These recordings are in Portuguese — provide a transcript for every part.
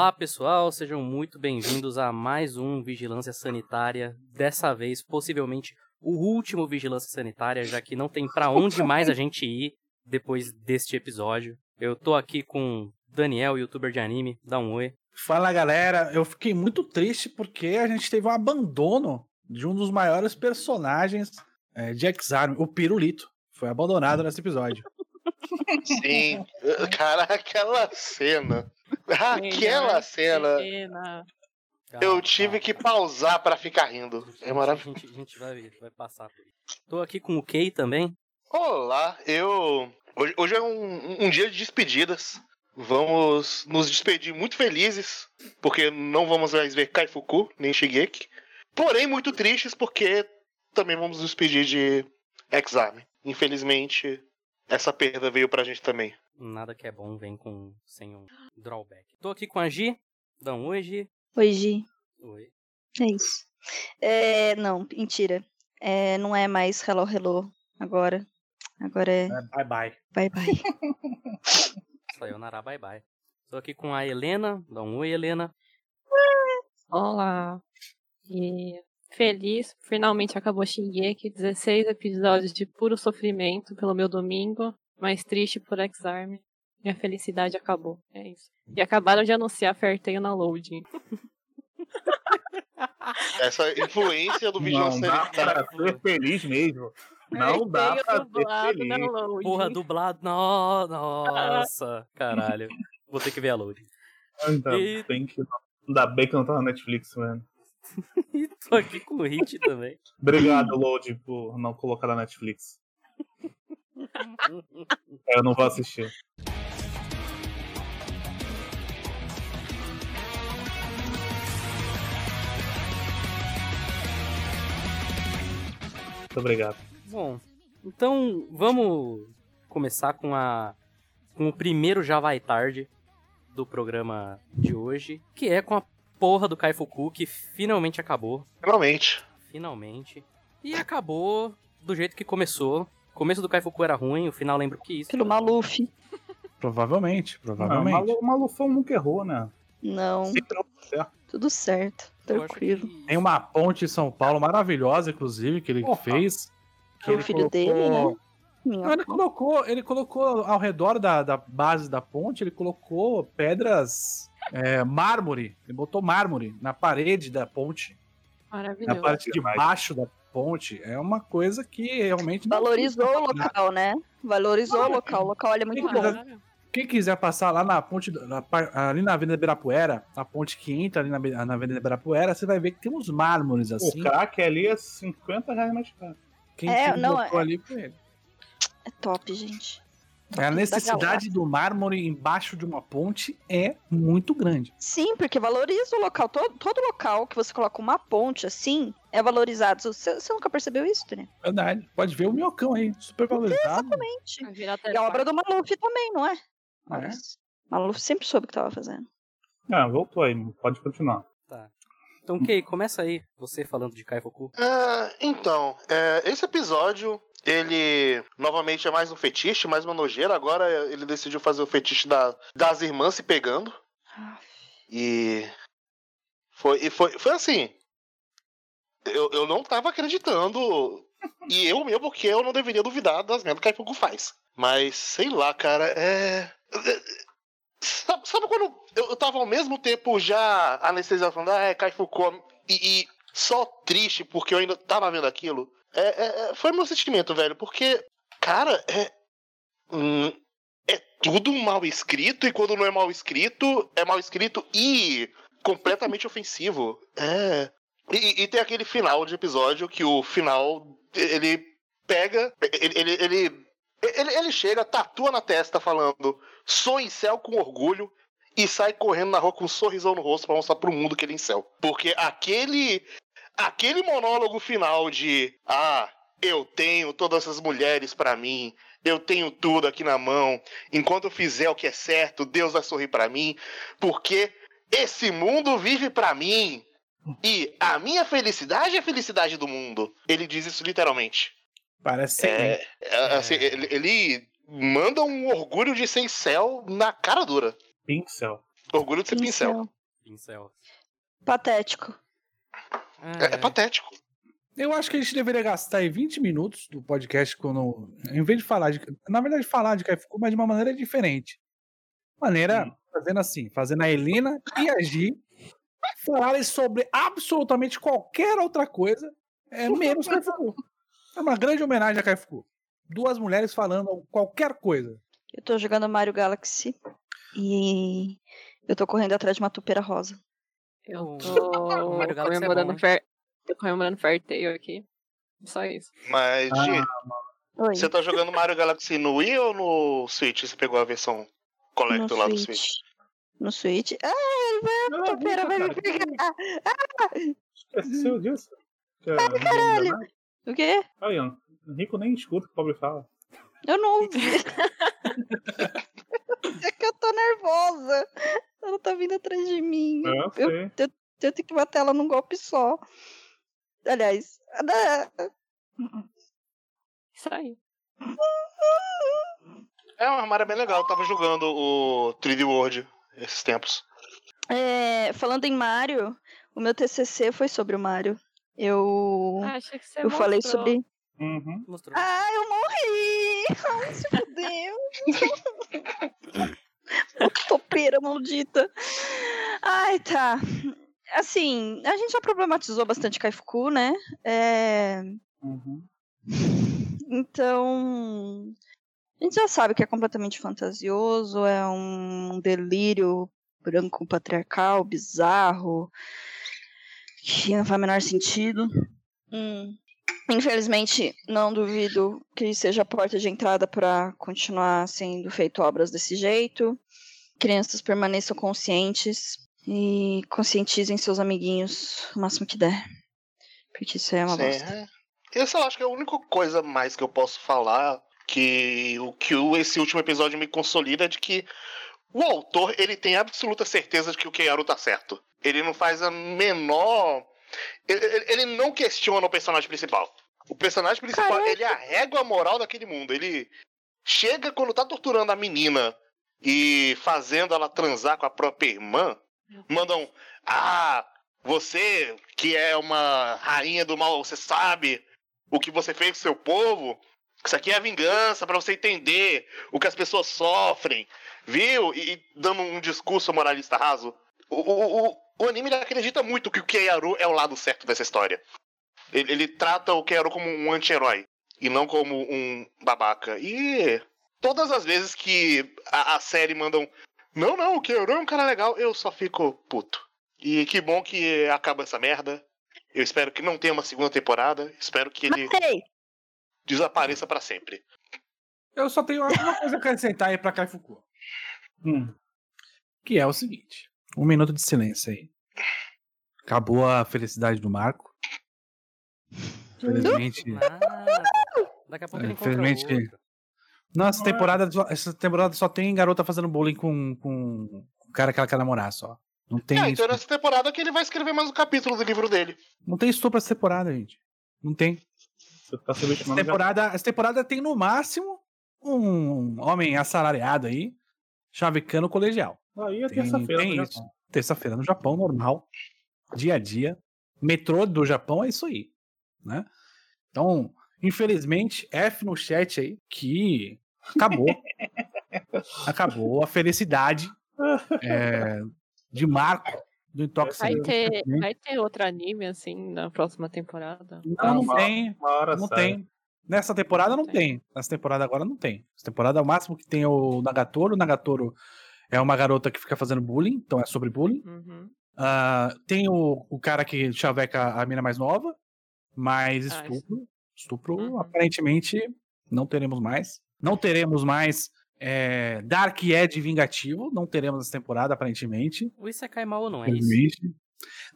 Olá pessoal, sejam muito bem-vindos a mais um Vigilância Sanitária. Dessa vez, possivelmente o último Vigilância Sanitária, já que não tem pra onde mais a gente ir depois deste episódio. Eu tô aqui com Daniel, youtuber de anime. Dá um oi. Fala galera, eu fiquei muito triste porque a gente teve um abandono de um dos maiores personagens é, de X-Arm, o Pirulito. Foi abandonado nesse episódio. Sim, cara, aquela cena. Aquela cena. Eu tive que pausar pra ficar rindo. É A maravilhoso. gente, a gente vai, vai passar por isso. Tô aqui com o Kay também. Olá, eu. Hoje, hoje é um, um dia de despedidas. Vamos nos despedir muito felizes, porque não vamos mais ver Kaifuku nem Shigeki. Porém, muito tristes, porque também vamos nos despedir de Exame. Infelizmente, essa perda veio pra gente também. Nada que é bom vem com sem um drawback. Tô aqui com a Gi. Dá um oi, Gi. Oi, Gi. Oi. É isso. É, não, mentira. É, não é mais hello, hello agora. Agora é bye bye. bye, bye. Sayonara, bye bye. Tô aqui com a Helena. Dá um oi, Helena. Olá. E feliz, finalmente acabou Shingeki, 16 episódios de puro sofrimento pelo meu domingo, mas triste por X-Arm. Minha felicidade acabou, é isso. E acabaram de anunciar Ferteio na Loading. Essa influência do Vigilância Não dá pra ser feliz mesmo. Não dá Ferteio pra ser dublado na feliz. Loading. Porra, dublado. No- Nossa, caralho. Vou ter que ver a load. Ainda E- bem que, ainda bem que não tá na Netflix, mano. E tô aqui com o Hit também. Obrigado, Load, por não colocar na Netflix. Eu não vou assistir. Muito obrigado. Bom, então vamos começar com a com o primeiro Já Vai Tarde do programa de hoje, que é com a porra do Kaifuku que finalmente acabou, Finalmente. finalmente. E acabou do jeito que começou. O começo do Kaifuku era ruim, o final lembro que isso. Pelo Maluf. Provavelmente, Ah, provavelmente. Malu, o Malufão nunca errou, né? Não, Sempre certo. tudo certo. Tranquilo. que- Tem uma ponte em São Paulo maravilhosa, inclusive, que ele Porra. fez. Que O ele filho dele, né? Não, ele colocou, ele colocou ao redor da, da base da ponte, ele colocou pedras é, mármore. Ele botou mármore na parede da ponte, na Maravilhoso. parte de baixo da ponte. É uma coisa que realmente não- Valorizou o local, né? Valorizou o local. O local ele é muito bom. Caralho. Quem quiser passar lá na ponte, na ali na Avenida Ibirapuera, a ponte que entra ali na, na Avenida Ibirapuera, você vai ver que tem uns mármores assim. O crack ali é 50 reais mais caro. Quem, É, quem não, botou é- ali foi ele. É top, gente. A necessidade do mármore embaixo de uma ponte é muito grande. Sim, porque valoriza o local. Todo, todo local que você coloca uma ponte assim é valorizado. Você, você nunca percebeu isso, Tânia? Verdade. Pode ver o minhocão aí, super valorizado. Exatamente. E a obra do Maluf também, não é? Olha, É. Maluf sempre soube o que tava fazendo. Ah, voltou aí, pode continuar. Então, Kay, começa aí, você falando de Kaifuku. Ah, então, é, esse episódio, ele novamente é mais um fetiche, mais uma nojeira. Agora ele decidiu fazer o fetiche da- das irmãs se pegando. E foi, e foi, foi assim. Eu, eu não tava acreditando. E eu mesmo, porque eu não deveria duvidar das merdas que a Kaifuku faz. Mas, sei lá, cara, é. Sabe, sabe quando eu, eu tava ao mesmo tempo já anestesiado falando, ah, é Kaifuku, e, e só triste porque eu ainda tava vendo aquilo? É, é- é- foi meu sentimento, velho, porque, cara, é. hum, é tudo mal escrito, e quando não é mal escrito, é mal escrito e completamente ofensivo. É. E, e tem aquele final de episódio que o final ele pega. Ele, ele, ele, ele, ele chega, tatua na testa falando sou em céu com orgulho. e sai correndo na rua com um sorrisão no rosto pra mostrar pro mundo que ele é em céu. Porque aquele. Aquele monólogo final de. Ah, eu tenho todas essas mulheres pra mim. Eu tenho tudo aqui na mão. Enquanto eu fizer o que é certo, Deus vai sorrir pra mim. Porque esse mundo vive pra mim. E a minha felicidade é a felicidade do mundo. Ele diz isso literalmente. Parece ser. É, é, assim, ele, ele manda um orgulho de ser céu na cara dura. Pincel. Orgulho de ser pincel. Pincel. Patético. Ah, É, é patético. Eu acho que a gente deveria gastar aí 20 minutos do podcast quando. Em vez de falar de. Na verdade, falar de Caifuku, mas de uma maneira diferente. Maneira Hum. fazendo assim, fazendo a Helena e a Gi falarem sobre absolutamente qualquer outra coisa, é, menos Caifuku. É uma grande homenagem a Caifuku. Duas mulheres falando qualquer coisa. Eu tô jogando Mario Galaxy e eu tô correndo atrás de uma tupeira rosa. Eu O- tô o Mario Galaxy é comemorando hein? Fair... Tô comemorando Fair Tail aqui. Só isso. Mas, Ah, Gi, Oi. você tá jogando Mario Galaxy no Wii ou no Switch? Você pegou a versão Collector lá do Switch. No Switch. Ah, Não, a tupeira vai me pegar. Esqueceu disso? Que, caralho. O quê? Aí, ó, o Rico nem escuta o que o pobre fala. Eu não ouvi. é que eu tô nervosa. Ela tá vindo atrás de mim. É, eu sei. Eu tenho que bater ela num golpe só. Aliás, né? Isso aí. É uma armário bem legal. Eu tava jogando o 3D World esses tempos. É, falando em Mario, o meu TCC foi sobre o Mario. Eu, Ah, achei que você eu falei mostrou. sobre. Uhum. Mostrou. Ah, eu morri! Ai, se fudeu! Topeira maldita! Ai, tá. Assim, a gente já problematizou bastante Kaifuku, né? É, Uhum. Então, a gente já sabe que é completamente fantasioso, é um delírio branco patriarcal, bizarro, que não faz o menor sentido. Hum. Infelizmente, não duvido que seja a porta de entrada para continuar sendo feito obras desse jeito. Crianças permaneçam conscientes e conscientizem seus amiguinhos o máximo que der. Porque isso é uma Sim, bosta. é. Essa eu acho que é a única coisa mais que eu posso falar que o que esse último episódio me consolida é de que o autor ele tem absoluta certeza de que o Keiaru tá certo. Ele não faz a menor. Ele, ele- ele não questiona o personagem principal. O personagem principal, Caraca. ele é a régua moral daquele mundo. Ele chega quando tá torturando a menina e fazendo ela transar com a própria irmã. Mandam. Ah, você que é uma rainha do mal, você sabe o que você fez com seu povo? Isso aqui é a vingança pra você entender o que as pessoas sofrem, viu? E, e dando um discurso moralista raso. O, o, o, o anime acredita muito que o Keiaru é o lado certo dessa história. Ele, ele trata o Keiaru como um anti-herói e não como um babaca. E todas as vezes que a, a série mandam não, não, o Keiaru é um cara legal, eu só fico puto. E que bom que acaba essa merda. Eu espero que não tenha uma segunda temporada. Espero que ele Matei! Desapareça pra sempre. Eu só tenho uma coisa a acrescentar aí pra Kaifuku. Hum. Que é o seguinte: um minuto de silêncio aí. Acabou a felicidade do Marco. Infelizmente. Nada. Daqui a pouco ele Infelizmente- é. temporada, só- essa temporada só tem garota fazendo bullying com, com o cara que ela quer namorar só. Não tem, É, então estupro, nessa temporada que ele vai escrever mais um capítulo do livro dele. não tem estupro essa temporada, gente. Não tem. Você tá Essa subestimando temporada, essa temporada tem no máximo um homem assalariado aí, chavecando colegial. Aí é terça-feira. tem isso. Terça-feira no Japão, normal. Dia a dia. Metrô do Japão é isso aí. Né? Então, infelizmente, F no chat aí, que acabou. acabou a felicidade é, de Marco do Vai Intoxicante. ter, vai ter outro anime, assim, na próxima temporada? Não, não Uma- tem. Uma hora Não sai. tem. Nessa temporada não Não tem. Nessa temporada agora não tem. Essa temporada, o máximo que tem é o Nagatoro. O Nagatoro é uma garota que fica fazendo bullying, então é sobre bullying. Uhum. Ah, tem o, o cara que chaveca a mina mais nova, mas Ah, estupro. Estupro, Uhum. aparentemente, não teremos mais. Não teremos mais É, Dark Ed vingativo, não teremos essa temporada, aparentemente. O Isekai Mao não é isso.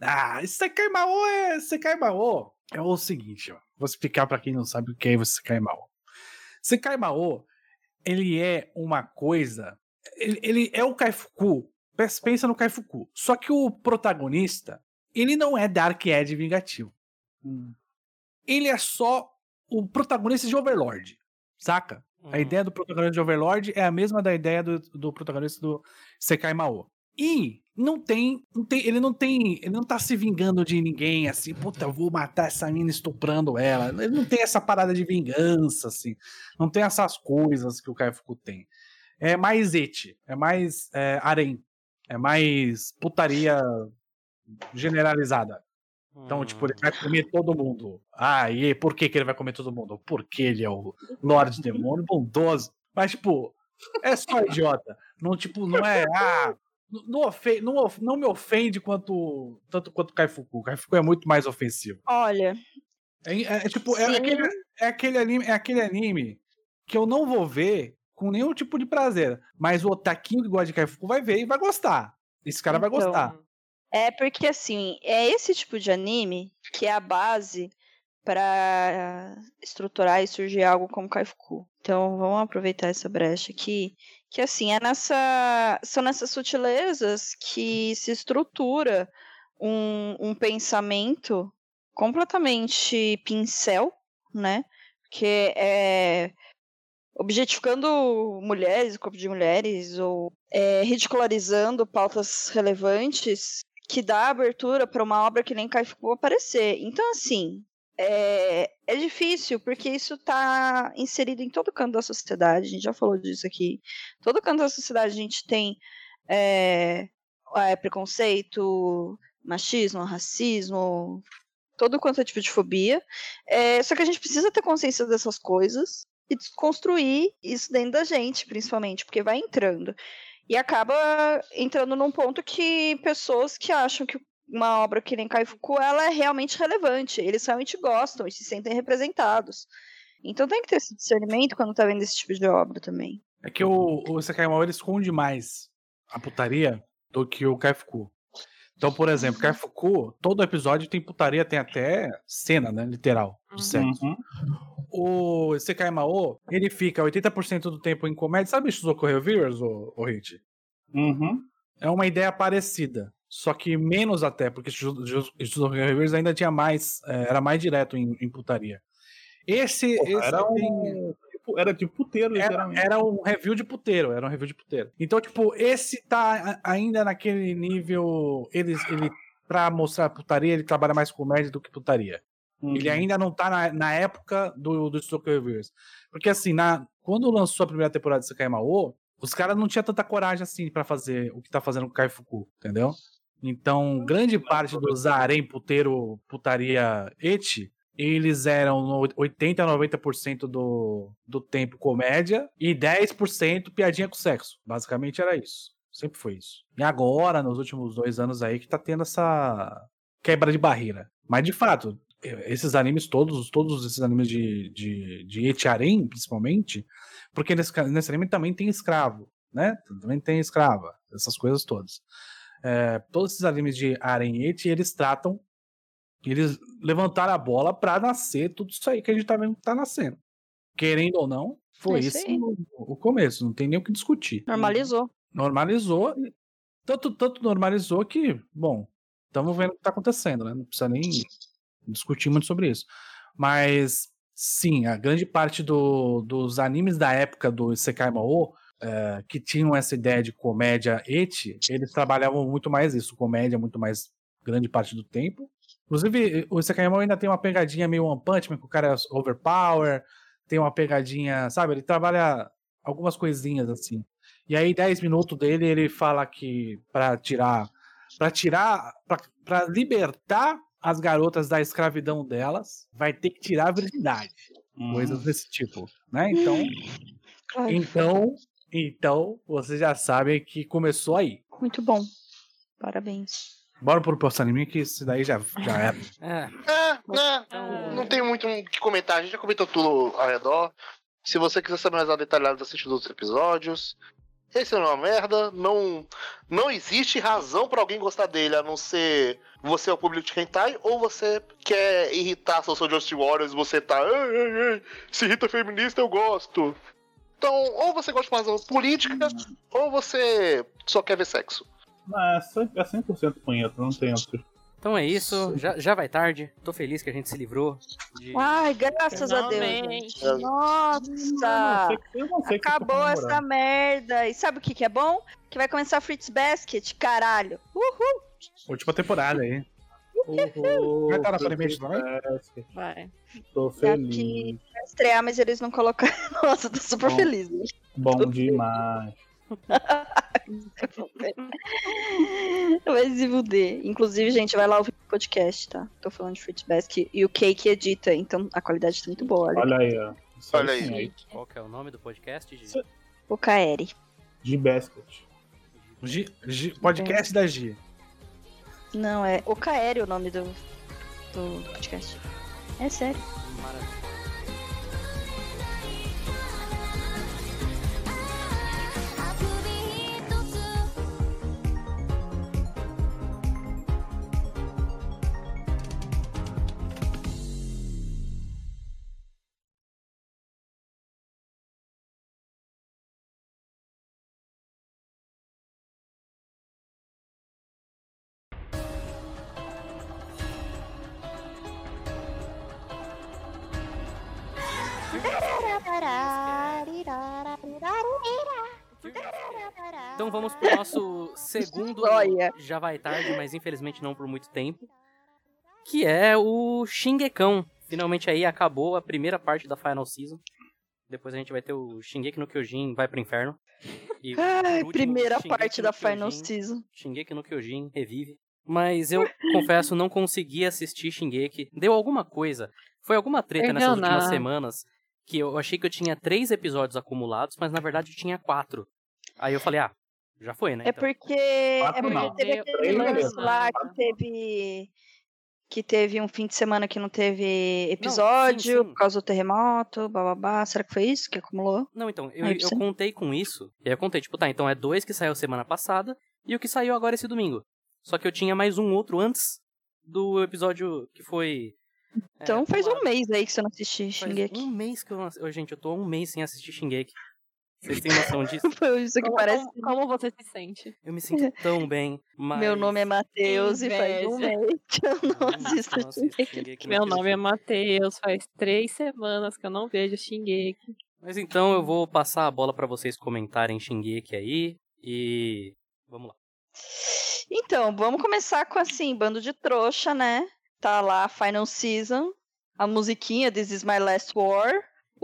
Ah, Isekai Mao é. Isekai Mao é o seguinte, ó. Vou explicar pra quem não sabe o que é o Isekai Mao. Isekai Mao, ele é uma coisa. Ele, ele é o Kaifuku. Pensa no Kaifuku. Só que o protagonista, ele não é Dark Ed vingativo. Hum. Ele é só o protagonista de Overlord. Saca? A Hum. ideia do protagonista de Overlord é a mesma da ideia do, do protagonista do Sekai Mao. E não tem, não tem, ele não tem, ele não tá se vingando de ninguém assim, puta, eu vou matar essa mina estuprando ela. Ele não tem essa parada de vingança assim. Não tem essas coisas que o Kaifuku tem. É mais ete, é mais é, harem, é mais putaria generalizada. Então, tipo, ele vai comer todo mundo. Ah, e por que, que ele vai comer todo mundo? Porque ele é o Lorde Demônio bondoso. Mas, tipo, é só idiota. Não, tipo, não é. Ah, não, ofe- não, não me ofende quanto, tanto quanto o Kaifuku. O Kaifuku é muito mais ofensivo. Olha, É, é- é tipo, é aquele, é, aquele anime, é aquele anime que eu não vou ver com nenhum tipo de prazer. Mas o otaquinho que gosta de Kaifuku vai ver e vai gostar. Esse cara vai Então, gostar. É porque assim, é esse tipo de anime que é a base para estruturar e surgir algo como Kaifuku. Então vamos aproveitar essa brecha aqui, que assim, é nessa são nessas sutilezas que se estrutura um, um pensamento completamente pincel, né? Que é objetificando mulheres, corpo de mulheres, ou é, ridicularizando pautas relevantes que dá abertura para uma obra que nem Kaifuku aparecer. Então, assim, é, é difícil, porque isso está inserido em todo canto da sociedade, a gente já falou disso aqui. Todo canto da sociedade a gente tem é, é, preconceito, machismo, racismo, todo quanto é tipo de fobia. É, só que a gente precisa ter consciência dessas coisas e desconstruir isso dentro da gente, principalmente, porque vai entrando. E acaba entrando num ponto que pessoas que acham que uma obra que nem Kaifuku, ela é realmente relevante, eles realmente gostam e se sentem representados. Então tem que ter esse discernimento quando tá vendo esse tipo de obra também. É que o, o Sekai Mao ele esconde mais a putaria do que o Kaifuku. Então, por exemplo, Kaifuku, todo episódio tem putaria, tem até cena, né? Literal, de sexo. Uhum. O Sekai Mao, ele fica 80% do tempo em comédia. Sabe Shizuko Reviewers, o, o Hit? Uhum. É uma ideia parecida. Só que menos até, porque Shizuko Reviewers ainda tinha mais. é, era mais direto em, em putaria. Esse, Porra, esse era tem- um. tipo- Era tipo puteiro, era, era um review de puteiro, era um review de puteiro. Então, tipo, esse tá ainda naquele nível. Ele, ele pra mostrar putaria, ele trabalha mais comédia do que putaria. Uhum. Ele ainda não tá na, na época do, do Stoker Reviews. Porque, assim, na, quando lançou a primeira temporada de Sekai Mao, os caras não tinham tanta coragem assim pra fazer o que tá fazendo com o Kaifuku, entendeu? Então, grande parte dos harem puteiro, putaria eti, eles eram no 80 a 90% do, do tempo comédia e 10% piadinha com sexo. Basicamente era isso. Sempre foi isso. E agora, nos últimos dois anos aí, que tá tendo essa quebra de barreira. Mas de fato, esses animes todos, todos esses animes de, de, de eti harem, principalmente, porque nesse, nesse anime também tem escravo, né? Também tem escrava, essas coisas todas. É, todos esses animes de harem e eti, eles tratam eles levantaram a bola pra nascer tudo isso aí que a gente tá vendo que tá nascendo. Querendo ou não, foi É isso esse o, o começo, não tem nem o que discutir. Normalizou. Normalizou, tanto, tanto normalizou que, bom, estamos vendo o que tá acontecendo, né? Não precisa nem discutir muito sobre isso. Mas, sim, a grande parte do- dos animes da época do Isekai Mao, é, que tinham essa ideia de comédia eti, eles trabalhavam muito mais isso, comédia muito mais grande parte do tempo. Inclusive, o Isekai Mao ainda tem uma pegadinha meio One Punch Man, que o cara é overpower, tem uma pegadinha, sabe? Ele trabalha algumas coisinhas assim. E aí, 10 minutos dele, ele fala que pra tirar. Pra tirar. Pra, pra libertar as garotas da escravidão delas, vai ter que tirar a virgindade. Uhum. Coisas desse tipo. Né? Então. Ai, Então. Então, vocês já sabem que começou aí. muito bom. Parabéns. Bora pro próximo anime, que isso daí já, já era. É, É, né? Não tem muito o que comentar. A gente já comentou tudo ao redor. Se você quiser saber mais detalhado, assiste os outros episódios. Esse não é uma merda, não, não existe razão pra alguém gostar dele, a não ser você é o público de hentai, ou você quer irritar a Social Justice Warriors, você tá, ei, ei, ei, se irrita feminista eu gosto. Então, ou você gosta de uma razão política, ou você só quer ver sexo. Não, é 100%, é 100 punheta, não tem outro. Então é isso, já, já vai tarde. Tô feliz que a gente se livrou de. Ai, graças a Deus. Finalmente. gente. Nossa! Eu não sei que eu tô Acabou essa comemorando. merda. E sabe o que, que é bom? Que vai começar Fritz Basket, caralho. Uhul! Última temporada aí. Uhul, Vai estar na Fritz Premiere também? Vai. Tô Aqui feliz. vai estrear, mas eles não colocaram. Nossa, tô super Bom. feliz. né? Bom demais. Vai se fuder. Inclusive, gente, vai lá ouvir o podcast, tá? Tô falando de Fritz Basket e o Cake edita, então a qualidade tá muito boa. Olha. Olha aí, ó. Olha sim, aí. Qual que é o nome do podcast? Gi? O KR. De basket. Gi- Gi- podcast da Gi. Não, é o o nome do, do podcast. É sério. Maravilha. Vamos pro nosso segundo. Olha. Já vai tarde, mas infelizmente não por muito tempo. Que é o Shingekão. Finalmente aí acabou a primeira parte da Final Season. Depois a gente vai ter o Shingeki no Kyojin vai pro inferno. E Ai, último, primeira Shingeki parte da Final Kyojin- Season. Shingeki no Kyojin revive. Mas eu confesso, não consegui assistir Shingeki. Deu alguma coisa. Foi alguma treta Perdeu nessas últimas semanas que eu achei que eu tinha três episódios acumulados, mas na verdade eu tinha quatro. Aí eu falei, ah, já foi, né? É então. porque, é porque não. teve aquele lance beleza. lá que teve. Que teve um fim de semana que não teve episódio sim. por causa do terremoto, bababá. Será que foi isso que acumulou? Não, então, eu, Aí eu contei com isso. E aí eu contei, tipo, tá, então é dois que saiu semana passada e o que saiu agora esse domingo. Só que eu tinha mais um outro antes do episódio que foi. é, Então faz um mês aí que você não assistiu Faz Shingeki. um mês que eu não ass- Ô, Gente, eu tô um mês sem assistir Shingeki. Vocês têm noção disso? Foi isso que Como, parece. como, como você se sente? Eu me sinto tão bem. Mas... Meu nome é Matheus e faz um mês que eu não Não, assisto não assisto Meu nome é. Matheus, faz três semanas que eu não vejo Shingeki. Mas então eu vou passar a bola pra vocês comentarem Shingeki aí. E. Vamos lá. Então, vamos começar com assim, bando de trouxa, né? Tá lá, Final Season, a musiquinha This Is My Last War.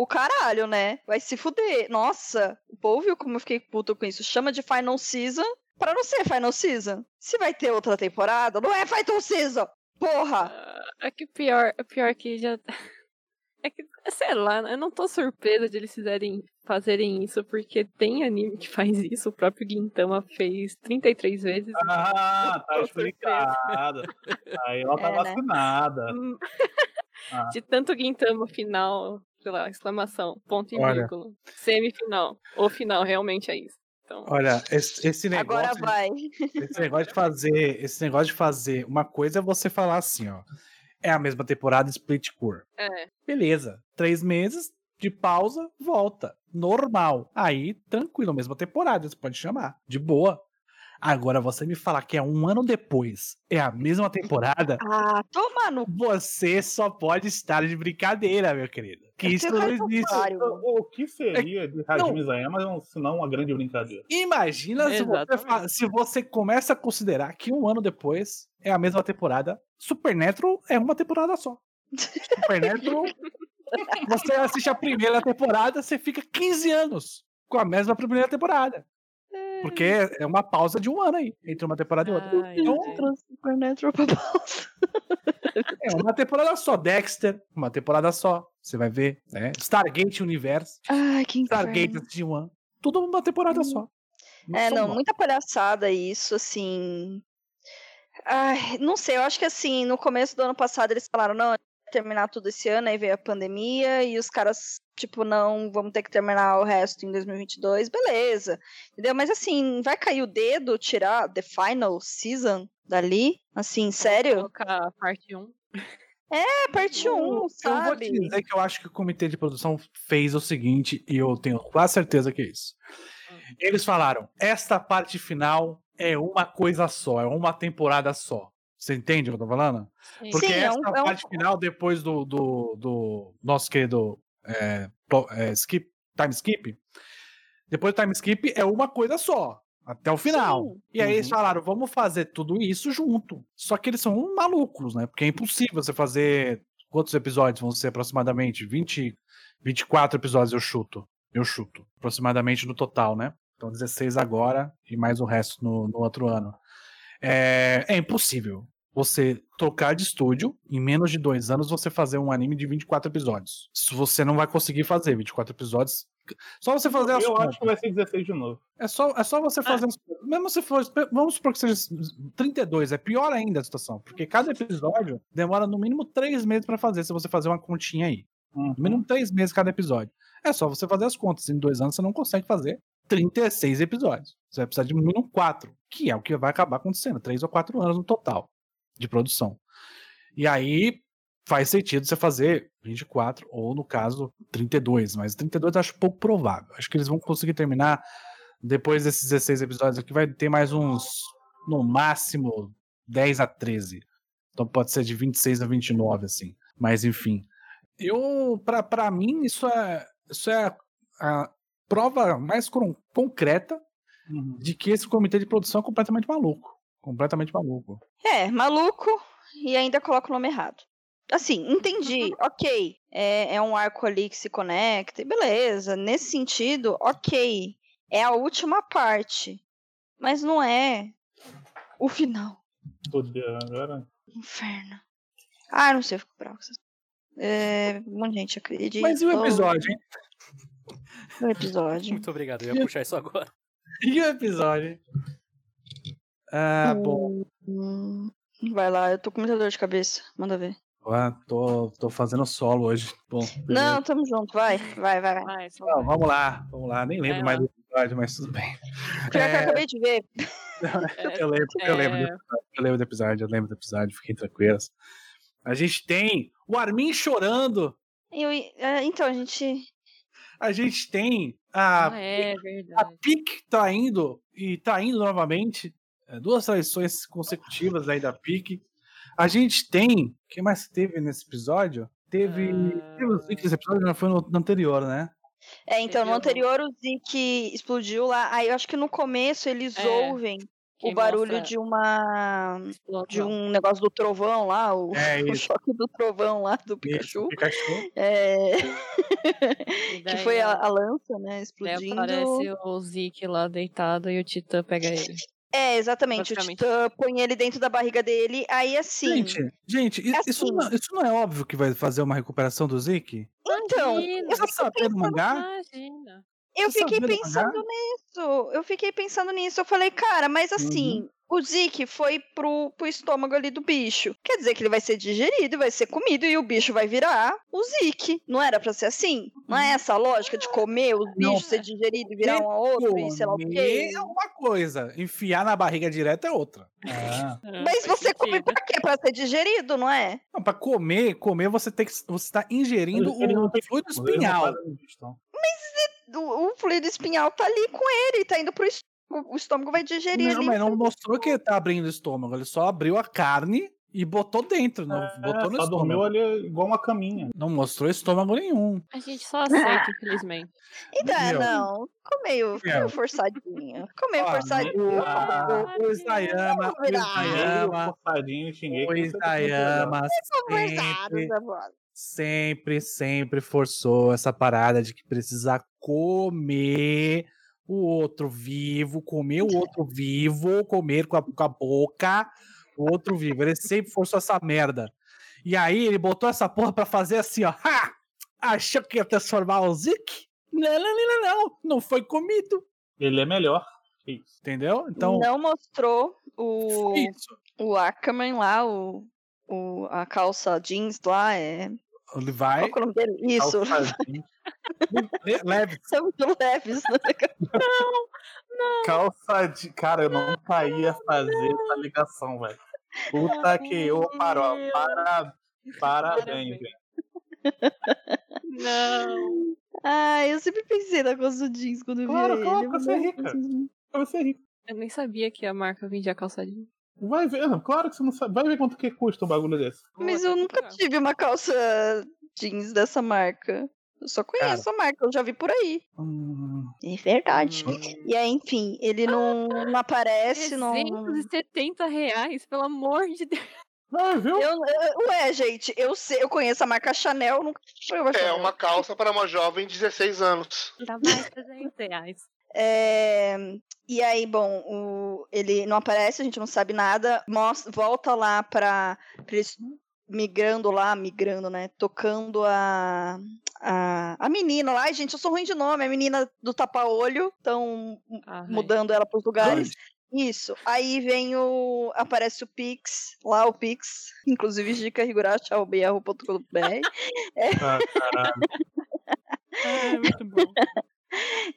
O caralho, né? Vai se fuder. Nossa, o povo viu como eu fiquei puto com isso. Chama de Final Season pra não ser Final Season. Se vai ter outra temporada, não é Final Season! Porra! Ah, É que pior, é pior que já. É que, sei lá, eu não tô surpresa de eles fizerem, fazerem isso, porque tem anime que faz isso. O próprio Gintama fez 33 vezes. Ah, tá Tô explicado. Aí ela tá É, né? vacinada. Hum, Ah. De tanto Gintama final, sei lá, exclamação, ponto e Olha. vírgula. Semifinal. Ou final, realmente é isso. Então, Olha, esse, esse negócio. Agora vai. Esse negócio de fazer. Esse negócio de fazer. Uma coisa é você falar assim, ó. É a mesma temporada split core. é. Beleza. Três meses de pausa, volta. Normal. Aí, tranquilo, mesma temporada, você pode chamar. De boa. Agora, você me falar que é um ano depois, é a mesma temporada, Ah, toma no você só pode estar de brincadeira, meu querido. Que É isso não existe. O, o que seria de Hajime Zayama se não uma grande brincadeira? Imagina se você, se você começa a considerar que um ano depois é a mesma temporada. Supernatural é uma temporada só. Supernatural, você assiste a primeira temporada, você fica 15 anos com a mesma primeira temporada. Porque é uma pausa de um ano aí, entre uma temporada e outra. Ai, Então, Supernatural pra pausa. é uma temporada só. Dexter, uma temporada só. Você vai ver, né? Stargate Universe, Ai, que Stargate de One. Tudo uma temporada só. É, são não, muita palhaçada isso, assim. Ai, não sei, eu acho que assim, no começo do ano passado eles falaram, não, terminar tudo esse ano, aí veio a pandemia e os caras, tipo, não, vamos ter que terminar o resto em 2022, beleza. Entendeu? Mas assim, vai cair o dedo tirar The Final Season dali? Assim, sério? Colocar a parte 1. É, parte 1, Eu vou te sabe? dizer que eu acho que o comitê de produção fez o seguinte, e eu tenho quase certeza que é isso. Eles falaram: esta parte final é uma coisa só, é uma temporada só. Você entende o que eu tô falando? Sim. Porque Sim, é essa um- é um- parte final, depois do, do, do nosso querido é, é, skip, time skip, depois do time skip é uma coisa só, até o final. Sim. E aí eles Uhum. falaram, vamos fazer tudo isso junto. Só que eles são malucos, né? Porque é impossível você fazer. Quantos episódios vão ser aproximadamente? 20, 24 episódios eu chuto. Eu chuto. Aproximadamente no total, né? Então 16 agora e mais o resto no, no outro ano. É, é impossível você trocar de estúdio, em menos de dois anos, você fazer um anime de 24 episódios. Isso você não vai conseguir fazer, 24 episódios. Só você fazer as Eu contas. acho que vai ser 16 de novo. É só, é só você fazer. as contas. Mesmo se for. Vamos supor que seja 32, é pior ainda a situação. Porque cada episódio demora no mínimo três meses pra fazer, se você fazer uma continha aí. Uhum. No mínimo três meses cada episódio. É só você fazer as contas. Em dois anos você não consegue fazer 36 episódios. Você vai precisar de no mínimo quatro, que é o que vai acabar acontecendo. Três ou quatro anos no total de produção. E aí faz sentido você fazer 24, ou no caso, 32. Mas 32 eu acho pouco provável. Acho que eles vão conseguir terminar depois desses 16 episódios aqui. Vai ter mais uns, no máximo, 10 a 13. Então pode ser de 26 a 29, assim. Mas enfim. Eu, pra, pra mim, isso é, isso é a prova mais con- concreta Uhum. de que esse comitê de produção é completamente maluco. Completamente maluco. É, maluco e ainda coloca o nome errado. Assim, entendi, ok. É, é um arco ali que se conecta, e beleza. Nesse sentido, ok. É a última parte. Mas não é o final. Todo dia agora. Inferno. Ah, não sei, eu fico bravo é, um monte de gente acredita. Mas e o episódio, hein? O episódio. Muito obrigado, eu ia puxar isso agora. E o episódio? Ah, bom. Hum, vai lá, eu tô com muita dor de cabeça. Manda ver. Ah, tô, tô fazendo solo hoje. Bom, Não, tamo junto, vai, vai, vai. vai. Não, vamos lá, vamos lá. Nem lembro Vai mais do episódio, mas tudo bem. Pior que eu É, acabei de ver. É, eu lembro, eu lembro, do é, episódio, eu lembro do episódio, eu lembro do episódio, fiquem tranquilos. A gente tem o Armin chorando. Eu, é, então, a gente. A gente tem a, Ah, é a. PIC tá indo e tá indo novamente. É, duas traições consecutivas aí da PIC. A gente tem. O que mais teve nesse episódio? Teve. Ah. Teve os nesse episódio, não foi no, no anterior, né? É, então, no anterior o Zeke explodiu lá. Aí eu acho que no começo eles É, ouvem o barulho mostra de uma. De um negócio do trovão lá, o, É o choque do trovão lá do Isso, Pikachu. Pikachu. É, que foi a, a lança, né? daí Explodindo. aparece o Zeke lá deitado e o Titã pega ele. É, exatamente. O. Titã põe ele dentro da barriga dele. Aí assim. Gente, gente, É isso, assim. não, isso não é óbvio que vai fazer uma recuperação do Zeke? então, Imagina, eu Você do mangá? Imagina. Eu Você fiquei sabia do pensando nisso. Eu fiquei pensando nisso. Eu falei, cara, mas assim, o Zeke foi pro, pro estômago ali do bicho. Quer dizer que ele vai ser digerido, vai ser comido e o bicho vai virar o Zeke. Não era pra ser assim? Não é essa a lógica de comer os Não. bichos, ser digerido e virar um a outro e sei lá o Comer quê? é uma coisa, enfiar na barriga direto é outra. É, Mas você come pra quê? Pra ser digerido, não é? Não, pra comer, comer você tem que você tá ingerindo o fluido Mas espinhal. digestão. O, o fluido espinhal tá ali com ele, tá indo pro estômago. O estômago vai digerir Não, ali. mas não mostrou que ele tá abrindo o estômago, ele só abriu a carne e botou dentro, não É, botou no só dormiu estômago. ali igual uma caminha. Não mostrou estômago nenhum. A gente só aceita, infelizmente. Então, Meu. não. Ficou meio, ficou forçadinho. Ficou meio Ó, forçadinho. Ah, O, o Isayama, o. Isayama, Forçadinho, xinguei. o que que Isayama sempre, sempre forçou essa parada de que precisa comer o outro vivo, comer o outro vivo, comer com a, com a boca o outro vivo. Ele sempre forçou essa merda. E aí ele botou essa porra pra fazer assim, ó. Ha! Achou que ia transformar o Zik? Não, não, não, não, não. Não foi comido. Ele é melhor. isso. Entendeu? Então, Não mostrou o, isso. o Ackerman lá, o, o, a calça jeans lá é. Levi. Qual é o nome dele? Isso. Calçadinho. Le- Leve. É muito leves, né? Calça de. Cara, eu não ia fazer essa ligação, velho. Puta que eu parou. Para, parabéns, velho. Não. Ah, eu sempre pensei na calça jeans quando eu vi Claro, ele. claro, você é não rica. você rir. Eu nem sabia que a marca vendia calçadinho. Vai ver, não, claro que você não sabe. Vai ver quanto que custa um bagulho desse. Mas eu nunca tive uma calça jeans dessa marca. Eu só conheço a marca, eu já vi por aí. Hum, É verdade. Hum. E aí, enfim, ele não, não aparece, não. 370 reais, pelo amor de Deus. vai, viu? Eu, eu- ué, gente, eu sei, eu conheço a marca Chanel, nunca É Chanel. uma calça para uma jovem de 16 anos. Dá mais 300 reais. É, E aí, bom, o- ele não aparece, a gente não sabe nada. Mostra, volta lá pra, pra eles migrando lá, migrando, né? Tocando a, a, a menina lá. Ai, gente, eu sou ruim de nome. A menina do tapa-olho. Estão Ah, mudando ela pros lugares. Isso. Aí vem o. Aparece o Pix, lá o Pix. Inclusive, dica higurashi.com.br. Ah, caralho. Ah, muito bom.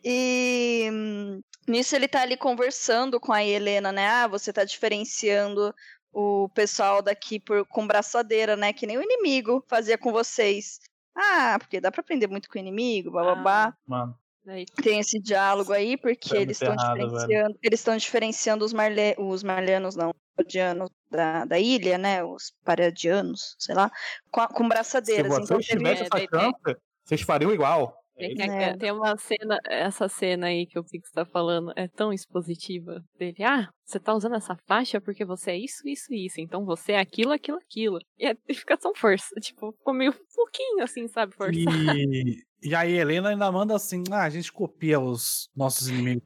E hum, nisso ele tá ali conversando com a Helena, né? Ah, você tá diferenciando o pessoal daqui por, com braçadeira, né? Que nem o inimigo fazia com vocês. Ah, porque dá pra aprender muito com o inimigo, bababá. Mano, Daí, Tem esse diálogo aí, porque Tá eles estão diferenciando, eles estão diferenciando os, marle, os marleanos, não, os paradianos da, da ilha, né? Os paradianos, sei lá, com, a- com se braçadeiras. Então, vocês teve- tivessem É, essa tem- chance, vocês fariam igual. É tem, uma cena, essa cena aí que o Pix tá falando é tão expositiva dele. Ah, você tá usando essa faixa porque você é isso, isso, isso. Então você é aquilo, aquilo, aquilo. E é, e fica tão força. Tipo, ficou meio pouquinho assim, sabe? Forçado. E, e aí, Helena ainda manda assim: ah, a gente copia os nossos inimigos.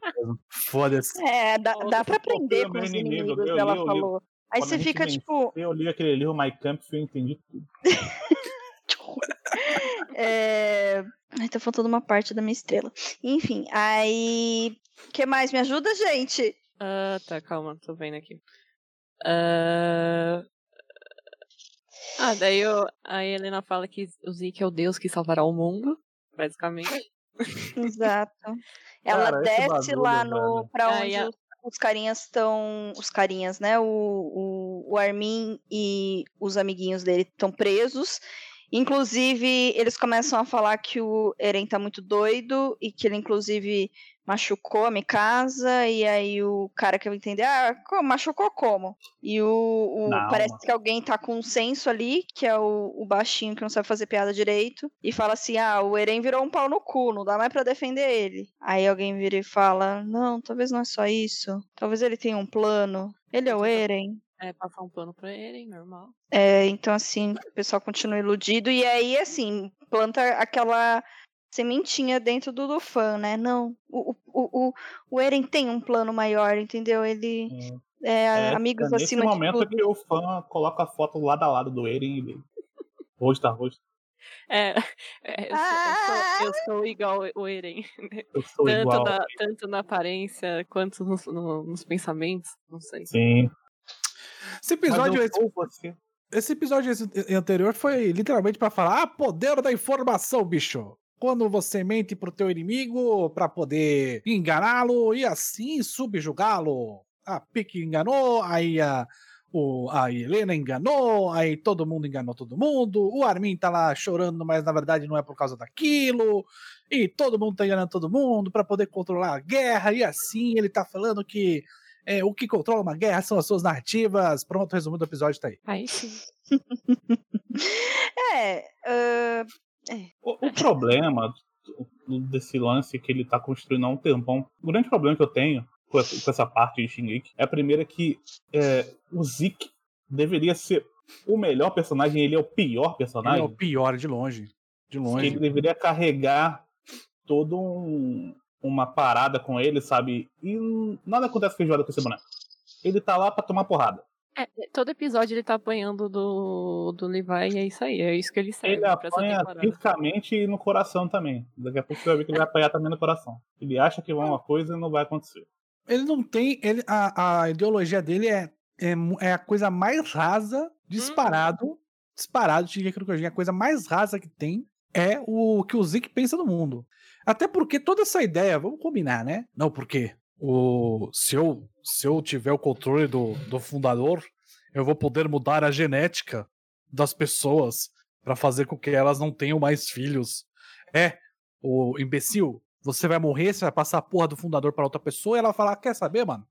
Foda-se. É, dá, dá pra aprender com os inimigo, inimigos, eu ela falou. Aí Quando você fica tipo. Eu li aquele livro My Camp e eu entendi tudo. É... Ai, tá faltando uma parte da minha estrela. Enfim, aí. O que mais? Me ajuda, gente? Ah, tá, calma, tô vendo aqui. Ah, ah daí eu, a Helena fala que o Zeke é o deus que salvará o mundo, basicamente. Exato. Ela Cara, desce bagulho, lá no velho. pra Ah, onde a- os, os carinhas estão. Os carinhas, né? O, o, o Armin e os amiguinhos dele estão presos. Inclusive, eles começam a falar que o Eren tá muito doido e que ele, inclusive, machucou a Mikasa. E aí o cara quer entender, ah, machucou como? E o, o- parece que alguém tá com um senso ali, que é o, o baixinho que não sabe fazer piada direito, e fala assim: ah, o Eren virou um pau no cu, não dá mais pra defender ele. Aí alguém vira e fala: não, talvez não é só isso. Talvez ele tenha um plano. Ele é o Eren. É, passar um pano pra Eren, normal. É, então, assim, o pessoal continua iludido. E aí, assim, planta aquela sementinha dentro do, do fã, né? Não, o, o, o, o Eren tem um plano maior, entendeu? Ele é, É, amigos é nesse acima de momento tudo. que o fã coloca a foto lado a lado do Eren e dele. Rosto a rosto. É, é, eu, sou, eu, sou, eu sou igual o Eren. Eu sou Tanto igual. na, tanto na aparência quanto nos, no- nos pensamentos. Não sei. Sim. Esse episódio, esse, você. esse episódio anterior foi literalmente pra falar: ah, poder da informação, bicho. Quando você mente pro teu inimigo pra poder enganá-lo e assim subjugá-lo. A Pique enganou, aí a, o, a Helena enganou, aí todo mundo enganou todo mundo. O Armin tá lá chorando, mas na verdade não é por causa daquilo. E todo mundo tá enganando todo mundo pra poder controlar a guerra. E assim ele tá falando que é, o que controla uma guerra são as suas narrativas. Pronto, resumo do episódio tá aí. Aí sim. É, ah, O, o problema desse lance que ele tá construindo há um tempão, o grande problema que eu tenho com essa, com essa parte de Shingeki é a primeira que é, o Zeke deveria ser o melhor personagem, ele é o pior Ele é personagem. o pior de longe. De que longe. ele deveria carregar todo um- uma parada com ele, sabe? E nada acontece feijoada com esse boneco. Ele tá lá pra tomar porrada. É, todo episódio ele tá apanhando do, do Levi e é isso aí. É isso que ele serve Ele apanha fisicamente e no coração também. Daqui a pouco você vai ver que ele vai apanhar também no coração. Ele acha que vai uma coisa e não vai acontecer. Ele não tem. Ele, a, a ideologia dele é é, é a coisa mais rasa, disparado, disparado, Shingeki no Kyojin, a coisa mais rasa que tem é o que o Zeke pensa do mundo. Até porque toda essa ideia, vamos combinar, né? Não, porque o, se, eu, se eu tiver o controle do, do fundador, eu vou poder mudar a genética das pessoas pra fazer com que elas não tenham mais filhos. É, o imbecil, você vai morrer, você vai passar a porra do fundador pra outra pessoa e ela vai falar: quer saber, mano?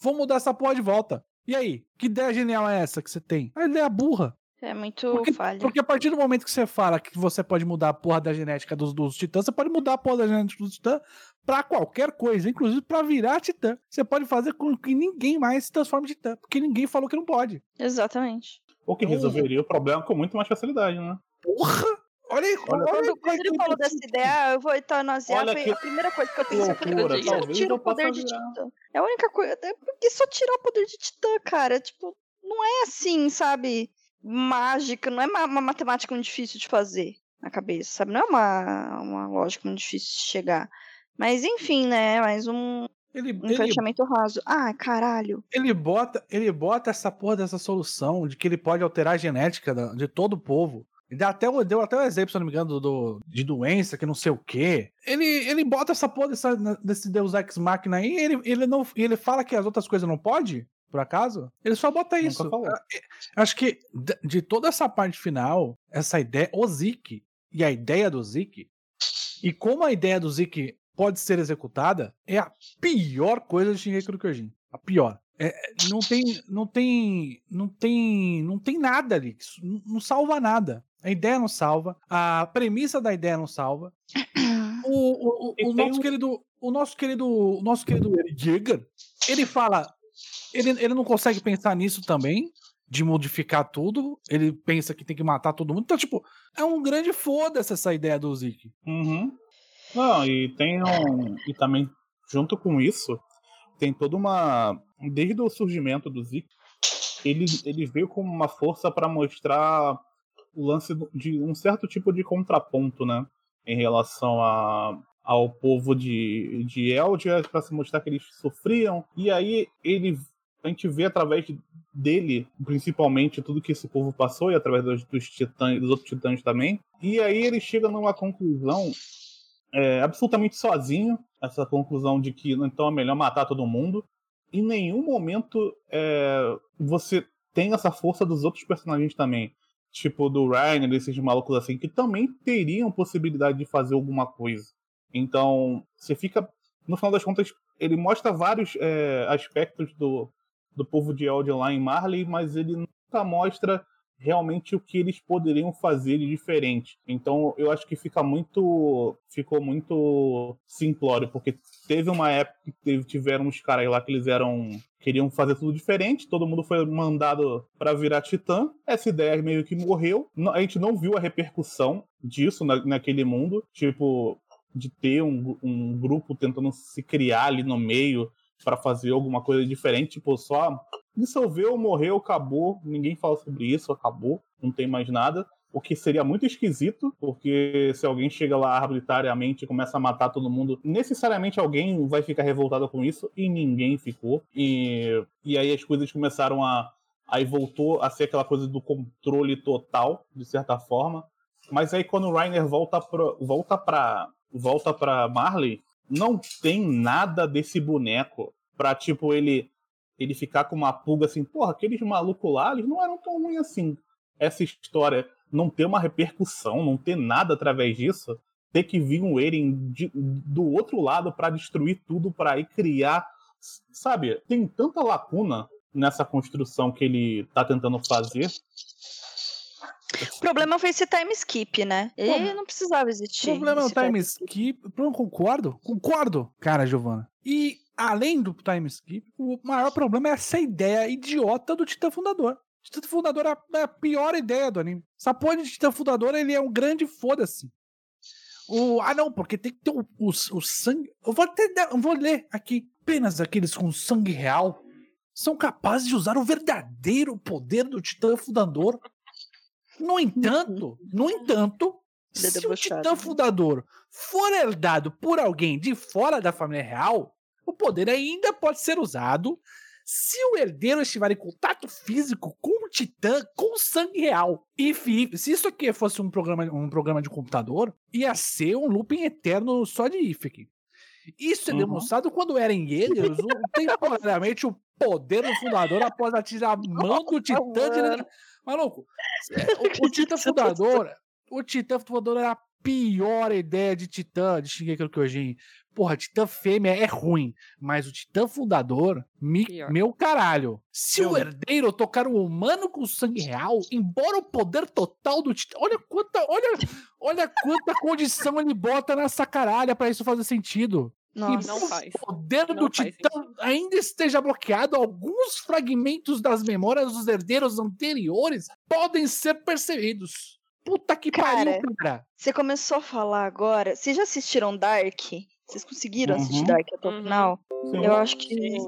Vou mudar essa porra de volta. E aí, que ideia genial é essa que você tem? A ideia burra. É muito Porque, falha. porque a partir do momento que você fala que você pode mudar a porra da genética dos, dos titãs, você pode mudar a porra da genética dos titãs pra qualquer coisa, inclusive pra virar titã. Você pode fazer com que ninguém mais se transforme em titã, porque ninguém falou que não pode. Exatamente. O que resolveria o problema com muito mais facilidade, né? Porra! Olha aí, Olha, olha aí, Quando, quando ele falou dessa ideia, eu vou eutanasiar, Olha foi que a primeira coisa que eu pensei foi loucura, eu talvez tiro eu o poder de virar. titã. É a única coisa. É porque só tirar o poder de titã, cara. Tipo, não é assim, sabe? Mágica, não é uma, uma matemática muito difícil de fazer na cabeça, sabe? Não é uma, uma lógica muito difícil de chegar. Mas enfim, né? Mais um, Ele, um ele, fechamento raso. Ah, caralho. ele, bota, ele bota essa porra dessa solução de que ele pode alterar a genética da- de todo o povo. E dá até, deu até um exemplo, se não me engano, do, de doença, que não sei o quê. Ele, ele bota essa porra dessa, desse Deus Ex Machina aí e ele, ele, não, ele fala que as outras coisas não pode, por acaso? Ele só bota Nunca isso. falou. Eu- eu Acho que de, toda essa parte final, essa ideia, o Zeke e a ideia do Zeke, e como a ideia do Zeke pode ser executada, é a pior coisa de Shingeki no Kyojin. A pior. É, não tem, não tem, não tem, não tem nada ali. Isso não- salva nada. A ideia não salva. A premissa da ideia não salva. O, o, o, o nosso um- querido, o nosso querido, o nosso querido Eric Jäger, ele fala, ele, ele não consegue pensar nisso também, de modificar tudo. Ele pensa que tem que matar todo mundo. Então, tipo, é um grande foda-se essa ideia do Zeke. Uhum. Não, e tem um. E também, junto com isso, tem toda uma. Desde o surgimento do Zeke, ele, ele veio como uma força para mostrar o lance de um certo tipo de contraponto, né? Em relação a, ao povo de, de Eldia, para se mostrar que eles sofriam. E aí ele. A gente vê através dele, principalmente, tudo que esse povo passou, e através dos, dos titãs, dos outros titãs também. E aí ele chega numa conclusão é, absolutamente sozinho, essa conclusão de que então é melhor matar todo mundo. Em nenhum momento é, você tem essa força dos outros personagens também. Tipo do Ryan, desses malucos assim, que também teriam possibilidade de fazer alguma coisa. Então, você fica. No final das contas, ele mostra vários é, aspectos do, do povo de Eldia lá em Marley, mas ele nunca mostra realmente o que eles poderiam fazer de diferente. Então eu acho que fica muito. ficou muito simplório, porque teve uma época que teve, tiveram uns caras lá que eles eram. queriam fazer tudo diferente, todo mundo foi mandado para virar titã. Essa ideia meio que morreu. A gente não viu a repercussão disso na- naquele mundo. Tipo, de ter um, um grupo tentando se criar ali no meio para fazer alguma coisa diferente, tipo, só dissolveu, morreu, acabou, ninguém fala sobre isso, acabou, não tem mais nada. O que seria muito esquisito, porque se alguém chega lá arbitrariamente e começa a matar todo mundo, necessariamente alguém vai ficar revoltado com isso, e ninguém ficou. E, e aí as coisas começaram a. Aí voltou a ser aquela coisa do controle total, de certa forma. Mas aí quando o Rainer volta pra, volta pra, volta pra Marley, não tem nada desse boneco pra, tipo, ele ele ficar com uma pulga assim, porra, aqueles malucos lá, eles não eram tão ruins assim. Essa história não ter uma repercussão, não ter nada através disso, ter que vir um Eren de- do outro lado pra destruir tudo, pra aí criar. Sabe, tem tanta lacuna nessa construção que ele tá tentando fazer. O problema foi esse time skip, né? Ele não precisava O existir. problema é o time skip. Eu concordo, concordo, cara, Giovana. E além do time skip, o maior problema é essa ideia idiota do Titã Fundador. O Titã Fundador é a, é a pior ideia do anime. Essa porra de Titã Fundador, ele é um grande foda-se. O, ah, não, porque tem que ter o, o, o sangue. Eu vou até eu vou ler aqui. Apenas aqueles com sangue real são capazes de usar o verdadeiro poder do Titã Fundador. No entanto, no entanto, é se o Titã né? Fundador for herdado por alguém de fora da família real, o poder ainda pode ser usado Se o herdeiro estiver em contato físico com o Titã, com sangue real, e se isso aqui fosse um programa, um programa de computador, ia ser um looping eterno só de Ifek. Isso é uhum. demonstrado quando Eren Yeager usou temporariamente o poder do fundador após atirar a mão do Titã. De... Maluco, o, o Titã fundador, o Titã fundador era a pior ideia de Titã, de Shingeki no Kyojin. Porra, Titã fêmea é ruim, mas o Titã fundador, me, meu caralho. Se o herdeiro tocar um humano com sangue real, embora o poder total do Titã. Olha quanta, olha, olha quanta condição ele bota nessa caralha para isso fazer sentido. Nossa, não faz. O poder não do Titã ainda esteja bloqueado, alguns fragmentos das memórias dos herdeiros anteriores podem ser percebidos. Puta que cara, pariu, cara. Você começou a falar agora. Vocês já assistiram Dark? Vocês conseguiram uhum. assistir Dark até o uhum. final? Sim. Eu acho que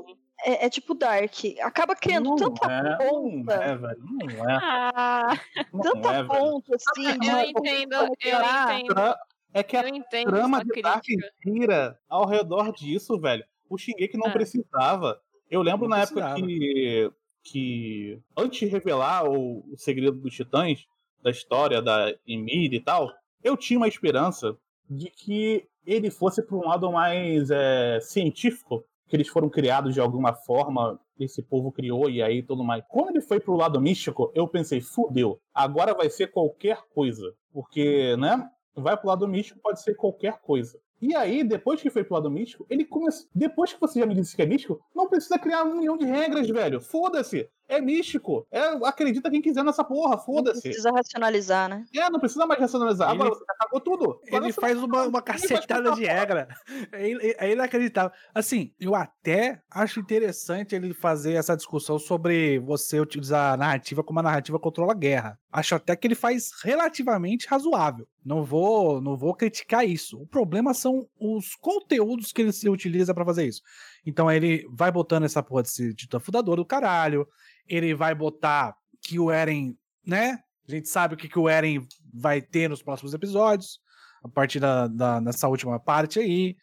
é, é, tipo Dark. Acaba criando não tanta é, ponta. Não é, velho. Não é. Ah, não tanta é, ponta, assim. Eu entendo, eu entendo. É que a trama de Dark gira ao redor disso, velho. O Shingeki não ah. precisava. Eu lembro não na precisava. época que, que, antes de revelar o, o segredo dos titãs, da história da Emir e tal, eu tinha uma esperança de que ele fosse para um lado mais é, científico, que eles foram criados de alguma forma, esse povo criou e aí tudo mais. Quando ele foi pro lado místico, eu pensei, fudeu, agora vai ser qualquer coisa. Porque, né? Vai pro lado místico, pode ser qualquer coisa. E aí, depois que foi pro lado místico, ele começou. Depois que você já me disse que é místico, não precisa criar um milhão de regras, velho. Foda-se. É místico. É, acredita quem quiser nessa porra, foda-se. Não precisa racionalizar, né? É, não precisa mais racionalizar. Ele, Agora você acabou tudo. Agora ele faz uma, uma cacetada de regra. É, é inacreditável. Assim, eu até acho interessante ele fazer essa discussão sobre você utilizar a narrativa como a narrativa controla a guerra. Acho até que ele faz relativamente razoável. Não vou, não vou criticar isso. O problema são os conteúdos que ele se utiliza para fazer isso. Então ele vai botando essa porra de titã fundador do caralho ele vai botar que o Eren, né? A gente sabe o que, que o Eren vai ter nos próximos episódios, a partir da, da, dessa última parte aí.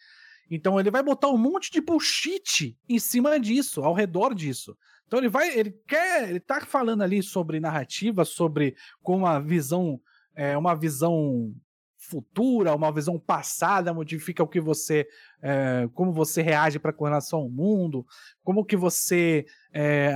Então ele vai botar um monte de bullshit em cima disso, ao redor disso. Então ele vai, ele quer, ele tá falando ali sobre narrativa, sobre como a visão, é, uma visão futura, uma visão passada modifica o que você, é, como você reage para com relação ao mundo, como que você é,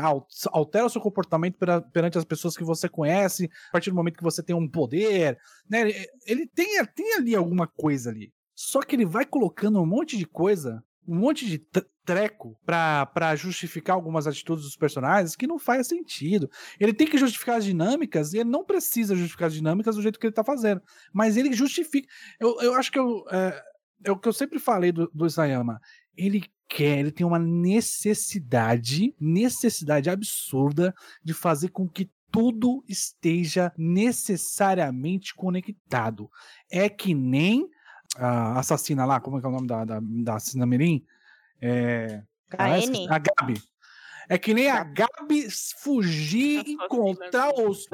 altera o seu comportamento perante as pessoas que você conhece a partir do momento que você tem um poder, né? Ele tem, tem ali alguma coisa ali. Só que ele vai colocando um monte de coisa um monte de treco para justificar algumas atitudes dos personagens que não faz sentido. Ele tem que justificar as dinâmicas e ele não precisa justificar as dinâmicas do jeito que ele tá fazendo. Mas ele justifica. Eu, eu acho que eu, é, é o que eu sempre falei do, do Isayama. Ele quer, ele tem uma necessidade, necessidade absurda de fazer com que tudo esteja necessariamente conectado. É que nem a assassina lá, como é que é o nome da, da, da assassina Mirim? É, a, N. a Gabi. É que nem a Gabi fugir e encontrar os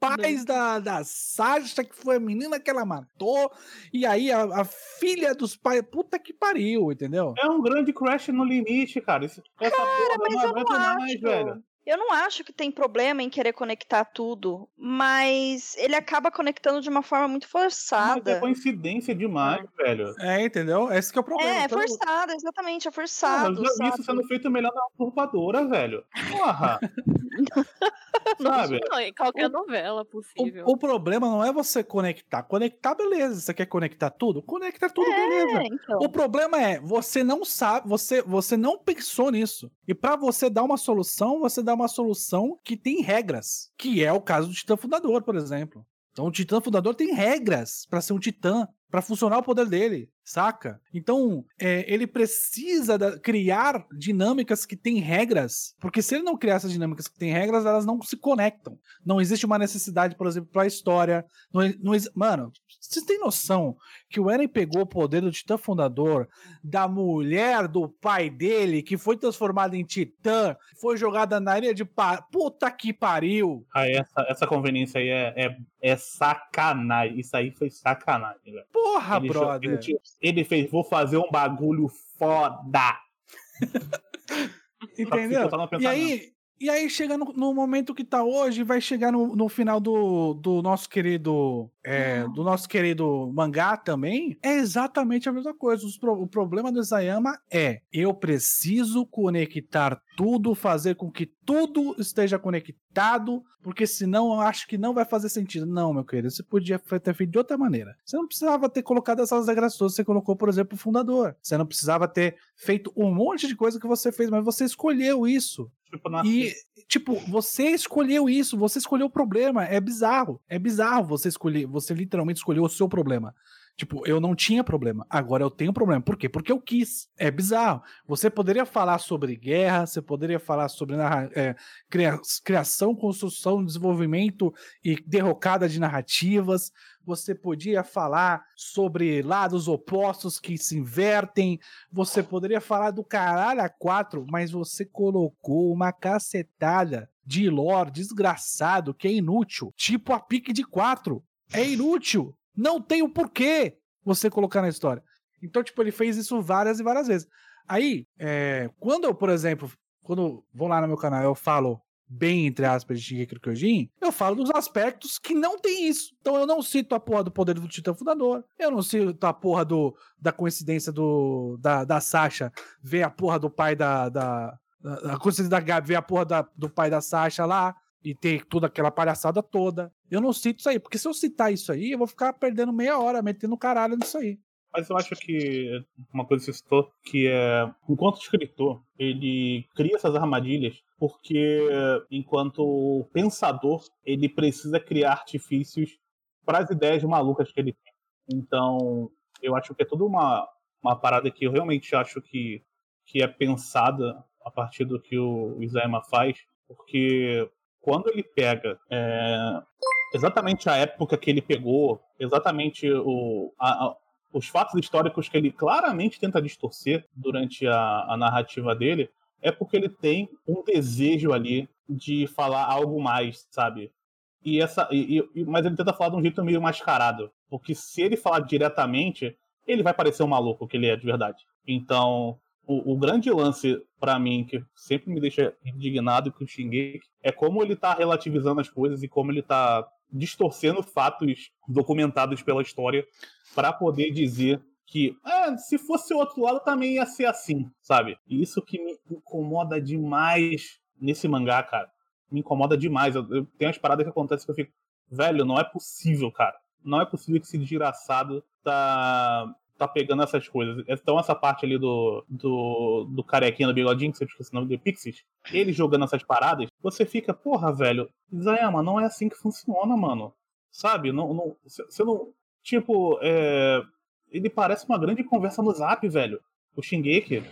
pais da, da Sasha, que foi a menina que ela matou, e aí a, a, filha dos pais. Puta que pariu, entendeu? É um grande crash no limite, cara. Essa cara, porra não aguenta mais, velho. Eu não acho que tem problema em querer conectar tudo, mas ele acaba conectando de uma forma muito forçada. Mas é coincidência demais, é. velho. É, entendeu? Esse que é o problema. É, é então... forçado, exatamente, é forçado. Não, eu já vi isso sendo feito melhor na usurpadora, velho. Porra! Sabe? Não, qualquer o, novela possível. O, o, problema não é você conectar. Conectar, beleza. Você quer conectar tudo? Conecta tudo, é, beleza. Então. O problema é, você não sabe, você, você não pensou nisso. E para você dar uma solução, você dá uma solução que tem regras, que é o caso do Titã Fundador, por exemplo. Então o Titã Fundador tem regras para ser um Titã, para funcionar o poder dele, saca? Então é, ele precisa da, criar dinâmicas que têm regras, porque se ele não criar essas dinâmicas que têm regras, elas não se conectam. Não existe uma necessidade, por exemplo, para a história. Não, não, mano, vocês têm noção que o Eren pegou o poder do Titã Fundador da mulher do pai dele, que foi transformada em Titã, foi jogada na areia de par... Puta que pariu! Ah, essa, essa conveniência aí é, é, é sacanagem. Isso aí foi sacanagem, velho. Porra, ele brother! Ele, ele fez, vou fazer um bagulho foda. Entendeu? E aí, e aí chega no, no momento que tá hoje, vai chegar no, no final do, do nosso querido. é, do nosso querido mangá também. É exatamente a mesma coisa. Pro- o problema do Isayama é: eu preciso conectar tudo, fazer com que tudo esteja conectado, porque senão eu acho que não vai fazer sentido. Não, meu querido, você podia ter feito de outra maneira. Você não precisava ter colocado essas regras todas. Você colocou, por exemplo, o fundador. Você não precisava ter feito um monte de coisa que você fez, mas você escolheu isso. Tipo, na- E, tipo, você escolheu isso, você escolheu o problema. É bizarro. É bizarro você escolher, você literalmente escolheu o seu problema. Tipo, eu não tinha problema, agora eu tenho problema. Por quê? Porque eu quis. É bizarro. Você poderia falar sobre guerra, você poderia falar sobre é, cria- criação, construção, desenvolvimento e derrocada de narrativas. Você podia falar sobre lados opostos que se invertem. Você poderia falar do caralho a quatro, mas você colocou uma cacetada de lore desgraçado que é inútil. Tipo a pique de quatro. É inútil. Não tem o porquê você colocar na história. Então, tipo, ele fez isso várias e várias vezes. Aí, é, quando eu, por exemplo, quando vou lá no meu canal eu falo bem, entre aspas, de Shingeki Kyojin, eu falo dos aspectos que não tem isso. Então eu não cito a porra do poder do Titã Fundador, eu não cito a porra do, da coincidência do, da, da Sasha ver a porra do pai da... da a coincidência da Gabi ver a porra da- do pai da Sasha lá e ter toda aquela palhaçada toda. Eu não cito isso aí, porque se eu citar isso aí, eu vou ficar perdendo meia hora metendo caralho nisso aí. Mas eu acho que uma coisa que você citou, que é, enquanto escritor, ele cria essas armadilhas porque, enquanto pensador, ele precisa criar artifícios para as ideias malucas que ele tem. Então, eu acho que é toda uma, uma parada que eu realmente acho que, que é pensada a partir do que o Isayama faz, porque quando ele pega é, exatamente a época que ele pegou, exatamente o, a- a- os fatos históricos que ele claramente tenta distorcer durante a, a narrativa dele, é porque ele tem um desejo ali de falar algo mais, sabe? E essa, e- e- mas ele tenta falar de um jeito meio mascarado, porque se ele falar diretamente, ele vai parecer um maluco que ele é de verdade. Então, o, o grande lance pra mim que sempre me deixa indignado com o Shingeki é como ele tá relativizando as coisas e como ele tá distorcendo fatos documentados pela história para poder dizer que ah, se fosse o outro lado também ia ser assim, sabe? E isso que me incomoda demais nesse mangá, cara. Me incomoda demais. Eu, eu tenho as paradas que acontecem que eu fico, velho, não é possível, cara. Não é possível que esse desgraçado tá tá pegando essas coisas. Então essa parte ali do do, do carequinha do bigodinho, que você esqueci o nome do Pixies, ele jogando essas paradas, você fica, porra, velho, Isayama, não é assim que funciona, mano. Sabe? Não, não, você não. Tipo, é, ele parece uma grande conversa no zap, velho. O Shingeki.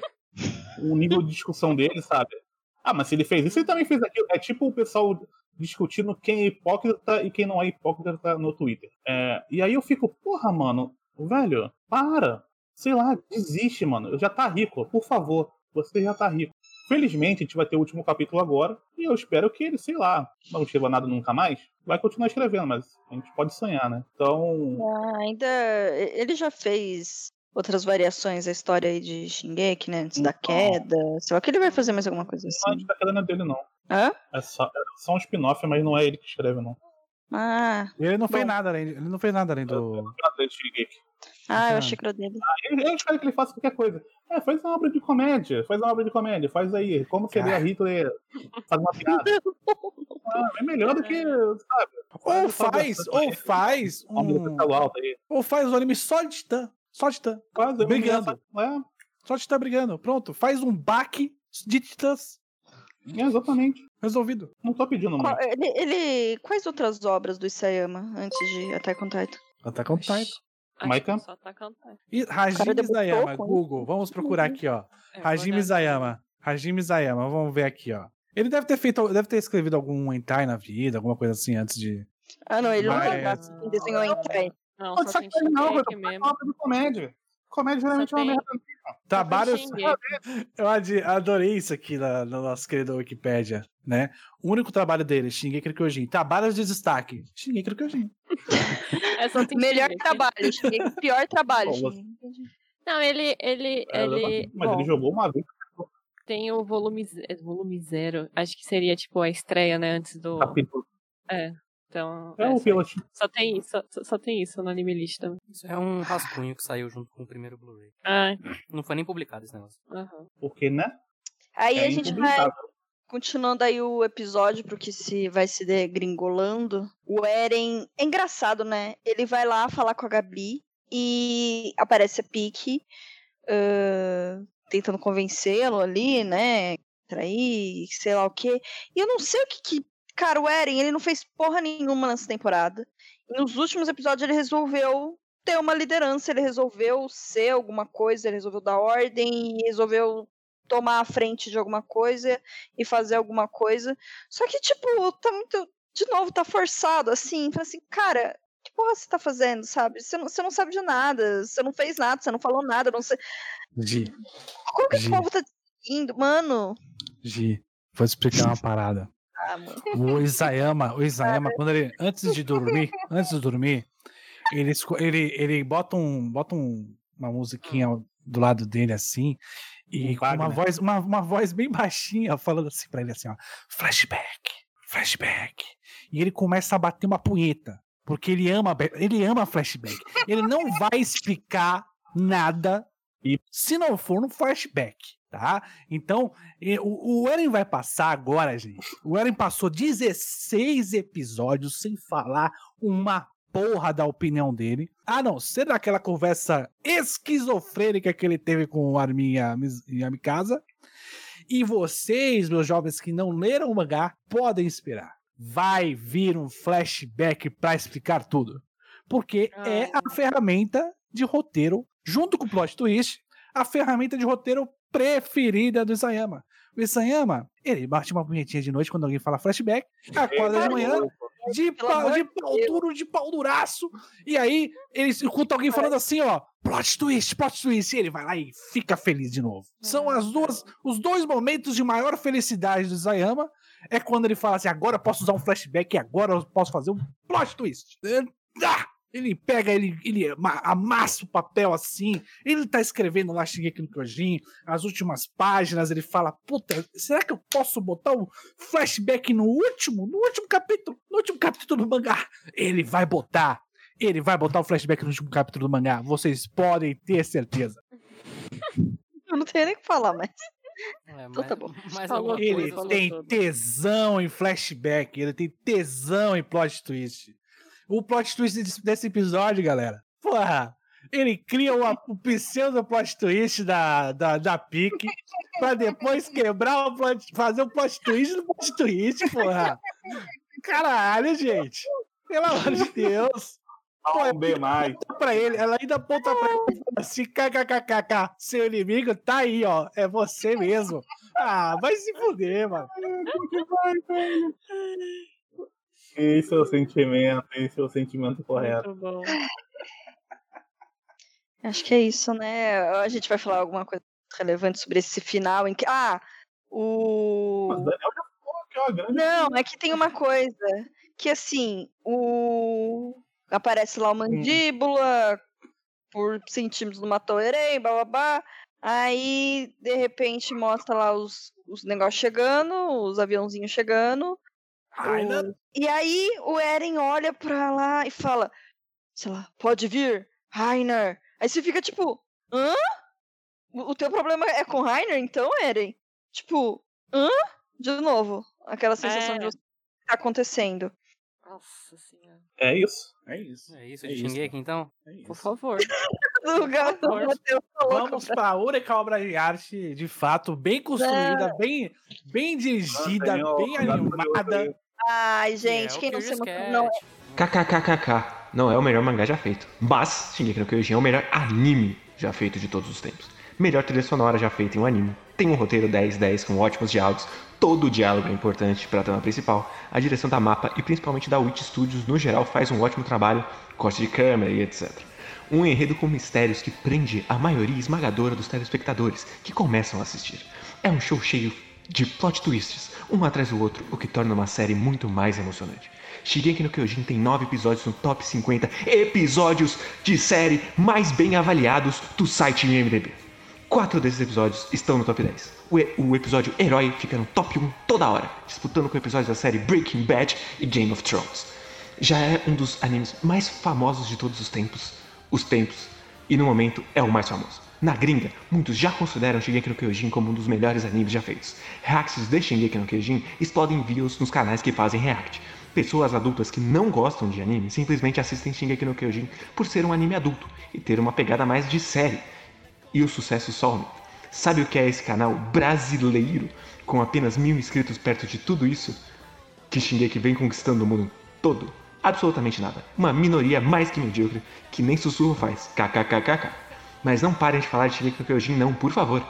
o nível de discussão dele, sabe? Ah, mas se ele fez isso, ele também fez aquilo. É tipo o pessoal discutindo quem é hipócrita e quem não é hipócrita no Twitter. É, e aí eu fico, porra, mano, velho, para. Sei lá, desiste, mano. Eu já tá rico, por favor. Você já tá rico. Felizmente, a gente vai ter o último capítulo agora. E eu espero que ele, sei lá, não escreva nada nunca mais. Vai continuar escrevendo, mas a gente pode sonhar, né? Então. Ah, ainda. Ele já fez outras variações da história aí de Shingeki, né? Antes da Então. queda. Será que ele vai fazer mais alguma coisa Não, a assim? gente tá querendo dele, não. Hã? É só, é só um spin-off, mas não é ele que escreve, não. Ah, Ele não fez Bom. nada além, ele não fez nada além do. É ah, Ah. eu achei que era dele. Ele- Eu espero que ele faça qualquer coisa. É, faz uma obra de comédia. Faz uma obra de comédia. Faz aí. Como seria Hitler faz uma piada. Ah, é melhor do que, sabe? Ou faz, ou faz Um ou faz um anime só de titã, só de titã, é Brigando. É, só de titã brigando. Pronto, faz um baque de titãs é, exatamente. resolvido. Não tô pedindo Qual- muito. ele, ele- Quais outras obras do Isayama antes de Attack on Titan? Até com Titan. Maika? só tá cantando. E cara Hajime Isayama, Google, vamos procurar aqui, ó. É, Hajime. Isayama. Hajime Isayama, vamos ver aqui, ó. Ele deve ter feito, deve ter escrevido algum hentai na vida, alguma coisa assim antes de. Ah, não, ele Mas- não desenhou em Kai. Não, Não, só só tem que ele não, uma obra de comédia. Comédia geralmente Só é uma tem- merda. Trabalhos. Eu adorei isso aqui na, no nosso querido Wikipedia, né? O único trabalho dele, Shingeki no Kyojin. Trabalhos de destaque. Shingeki no Kyojin. É Melhor trabalho, Shingeki, pior trabalho. Não, ele. ele, É, ele Mas bom. ele jogou uma vez. Tem o volume, volume zero. Acho que seria tipo a estreia, né? Antes do. Capítulo. É. Então. É é, o só, pilot. só tem isso. Só, só tem isso no anime list também. Isso é um rascunho que saiu junto com o primeiro Blu-ray. Ah, Não foi nem publicado esse negócio. aham. Porque, né? Aí é a gente vai continuando aí o episódio, porque se vai se degringolando. O Eren. É engraçado, né? Ele vai lá falar com a Gabi e aparece a Pique ãh, tentando convencê-lo ali, né? Trair, sei lá o quê. E eu não sei o que que. Cara, o Eren, ele não fez porra nenhuma nessa temporada. E nos últimos episódios ele resolveu ter uma liderança, ele resolveu ser alguma coisa, ele resolveu dar ordem e resolveu tomar a frente de alguma coisa e fazer alguma coisa. Só que, tipo, tá muito. De novo, tá forçado, assim. Fala assim, cara, que porra você tá fazendo, sabe? Você não, você não sabe de nada, você não fez nada, você não falou nada, não sei. Gi, Como que esse Gi. povo tá indo? Mano. Gi, vou te explicar uma parada. O Isayama, o Isayama, quando ele, antes de dormir, antes de dormir, ele, ele, ele bota, um, bota um, uma musiquinha do lado dele assim, e Um com uma Wagner. voz, uma, uma voz bem baixinha, falando assim pra ele assim, ó, flashback, flashback. E ele começa a bater uma punheta, porque ele ama, ele ama flashback. Ele não vai explicar nada E- se não for no flashback, tá? Então, o, o Eren vai passar agora, gente. O Eren passou 16 episódios sem falar uma porra da opinião dele. A não ser daquela conversa esquizofrênica que ele teve com o Armin e a, e Mikasa. E vocês, meus jovens que não leram o mangá, podem esperar. Vai vir um flashback pra explicar tudo. Porque é a ferramenta de roteiro, junto com o plot twist, a ferramenta de roteiro preferida do Isayama. O Isayama, ele bate uma punhetinha de noite quando alguém fala flashback, acorda de manhã, de pau, de pau duro, de pau duraço, e aí ele escuta alguém falando assim, ó, plot twist, plot twist, e ele vai lá e fica feliz de novo. São as duas, os dois momentos de maior felicidade do Isayama, é quando ele fala assim, agora eu posso usar um flashback, e agora eu posso fazer um plot twist. Ah! Ele pega, ele, ele ama- amassa o papel assim, ele tá escrevendo lá Shingeki no Kyojin, as últimas páginas, ele fala, puta, será que eu posso botar um flashback no último, no último capítulo, no último capítulo do mangá? Ele vai botar, ele vai botar o flashback no último capítulo do mangá, vocês podem ter certeza. Eu não tenho nem o que falar, mas. É, Então tá bom. Mais Ele coisa tem tudo. tesão em flashback, ele tem tesão em plot twist. O plot twist desse- episódio, galera, porra, ele cria uma, o pseudo plot twist da, da, da Pique pra depois quebrar o plot, fazer o plot twist do plot twist, porra. Caralho, gente. Pelo amor de Deus. Pô, Um B mais. pra ele, ela ainda aponta pra ele e fala assim, kkkk, seu inimigo tá aí, ó, é você mesmo. Ah, vai se fuder, mano. Esse é o sentimento, esse é o sentimento correto. Muito bom. Acho que é isso, né? A gente vai falar alguma coisa relevante sobre esse final em que. Ah! O. Mas Daniel já falou que é uma grande. Não, é que tem uma coisa que assim, o aparece lá o mandíbula por centímetros no matou Eren, bababá. Aí, de repente, mostra lá os, os negócios chegando, os aviãozinhos chegando. Rainer, o- E aí o Eren olha pra lá e fala, sei lá, pode vir, Rainer. Aí você fica tipo, hã? O teu problema é com Rainer, então, Eren? Tipo, hã? De novo, aquela sensação É. de você tá acontecendo. Nossa senhora. É isso. É isso. É isso É de isso. Shingeki, então? É isso. Por favor. Falou Vamos pra a única obra de arte, de fato, bem construída, bem, bem dirigida, Daniel, bem animada. Ai, gente, É, o quem não se emocionou. KKKKK. Não é o melhor mangá já feito. Mas Shingeki no Kyojin é o melhor anime já feito de todos os tempos. Melhor trilha sonora já feita em um anime. Tem um roteiro 10-10 com ótimos diálogos. Todo o diálogo é importante para a trama principal. A direção da mapa e principalmente da Witch Studios no geral faz um ótimo trabalho. Corte de câmera e etc. Um enredo com mistérios que prende a maioria esmagadora dos telespectadores que começam a assistir. É um show cheio de plot twists, um atrás do outro, o que torna uma série muito mais emocionante. Shigeki no Kyojin tem 9 episódios no top 50 episódios de série mais bem avaliados do site IMDb. Quatro desses episódios estão no top 10. O, o episódio Herói fica no top 1 toda hora, disputando com episódios da série Breaking Bad e Game of Thrones. Já é um dos animes mais famosos de todos os tempos, os tempos, e no momento é o mais famoso. Na gringa, muitos já consideram Shingeki no Kyojin como um dos melhores animes já feitos. Reacts de Shingeki no Kyojin explodem views nos canais que fazem react. Pessoas adultas que não gostam de anime simplesmente assistem Shingeki no Kyojin por ser um anime adulto e ter uma pegada mais de série. E o sucesso só aumenta. Sabe o que é esse canal brasileiro com apenas mil inscritos perto de tudo isso? Que Shingeki vem conquistando o mundo todo? Absolutamente nada. Uma minoria mais que medíocre que nem sussurro faz. KKKKK. Mas não parem de falar de Shingeki no Kyojin não, por favor.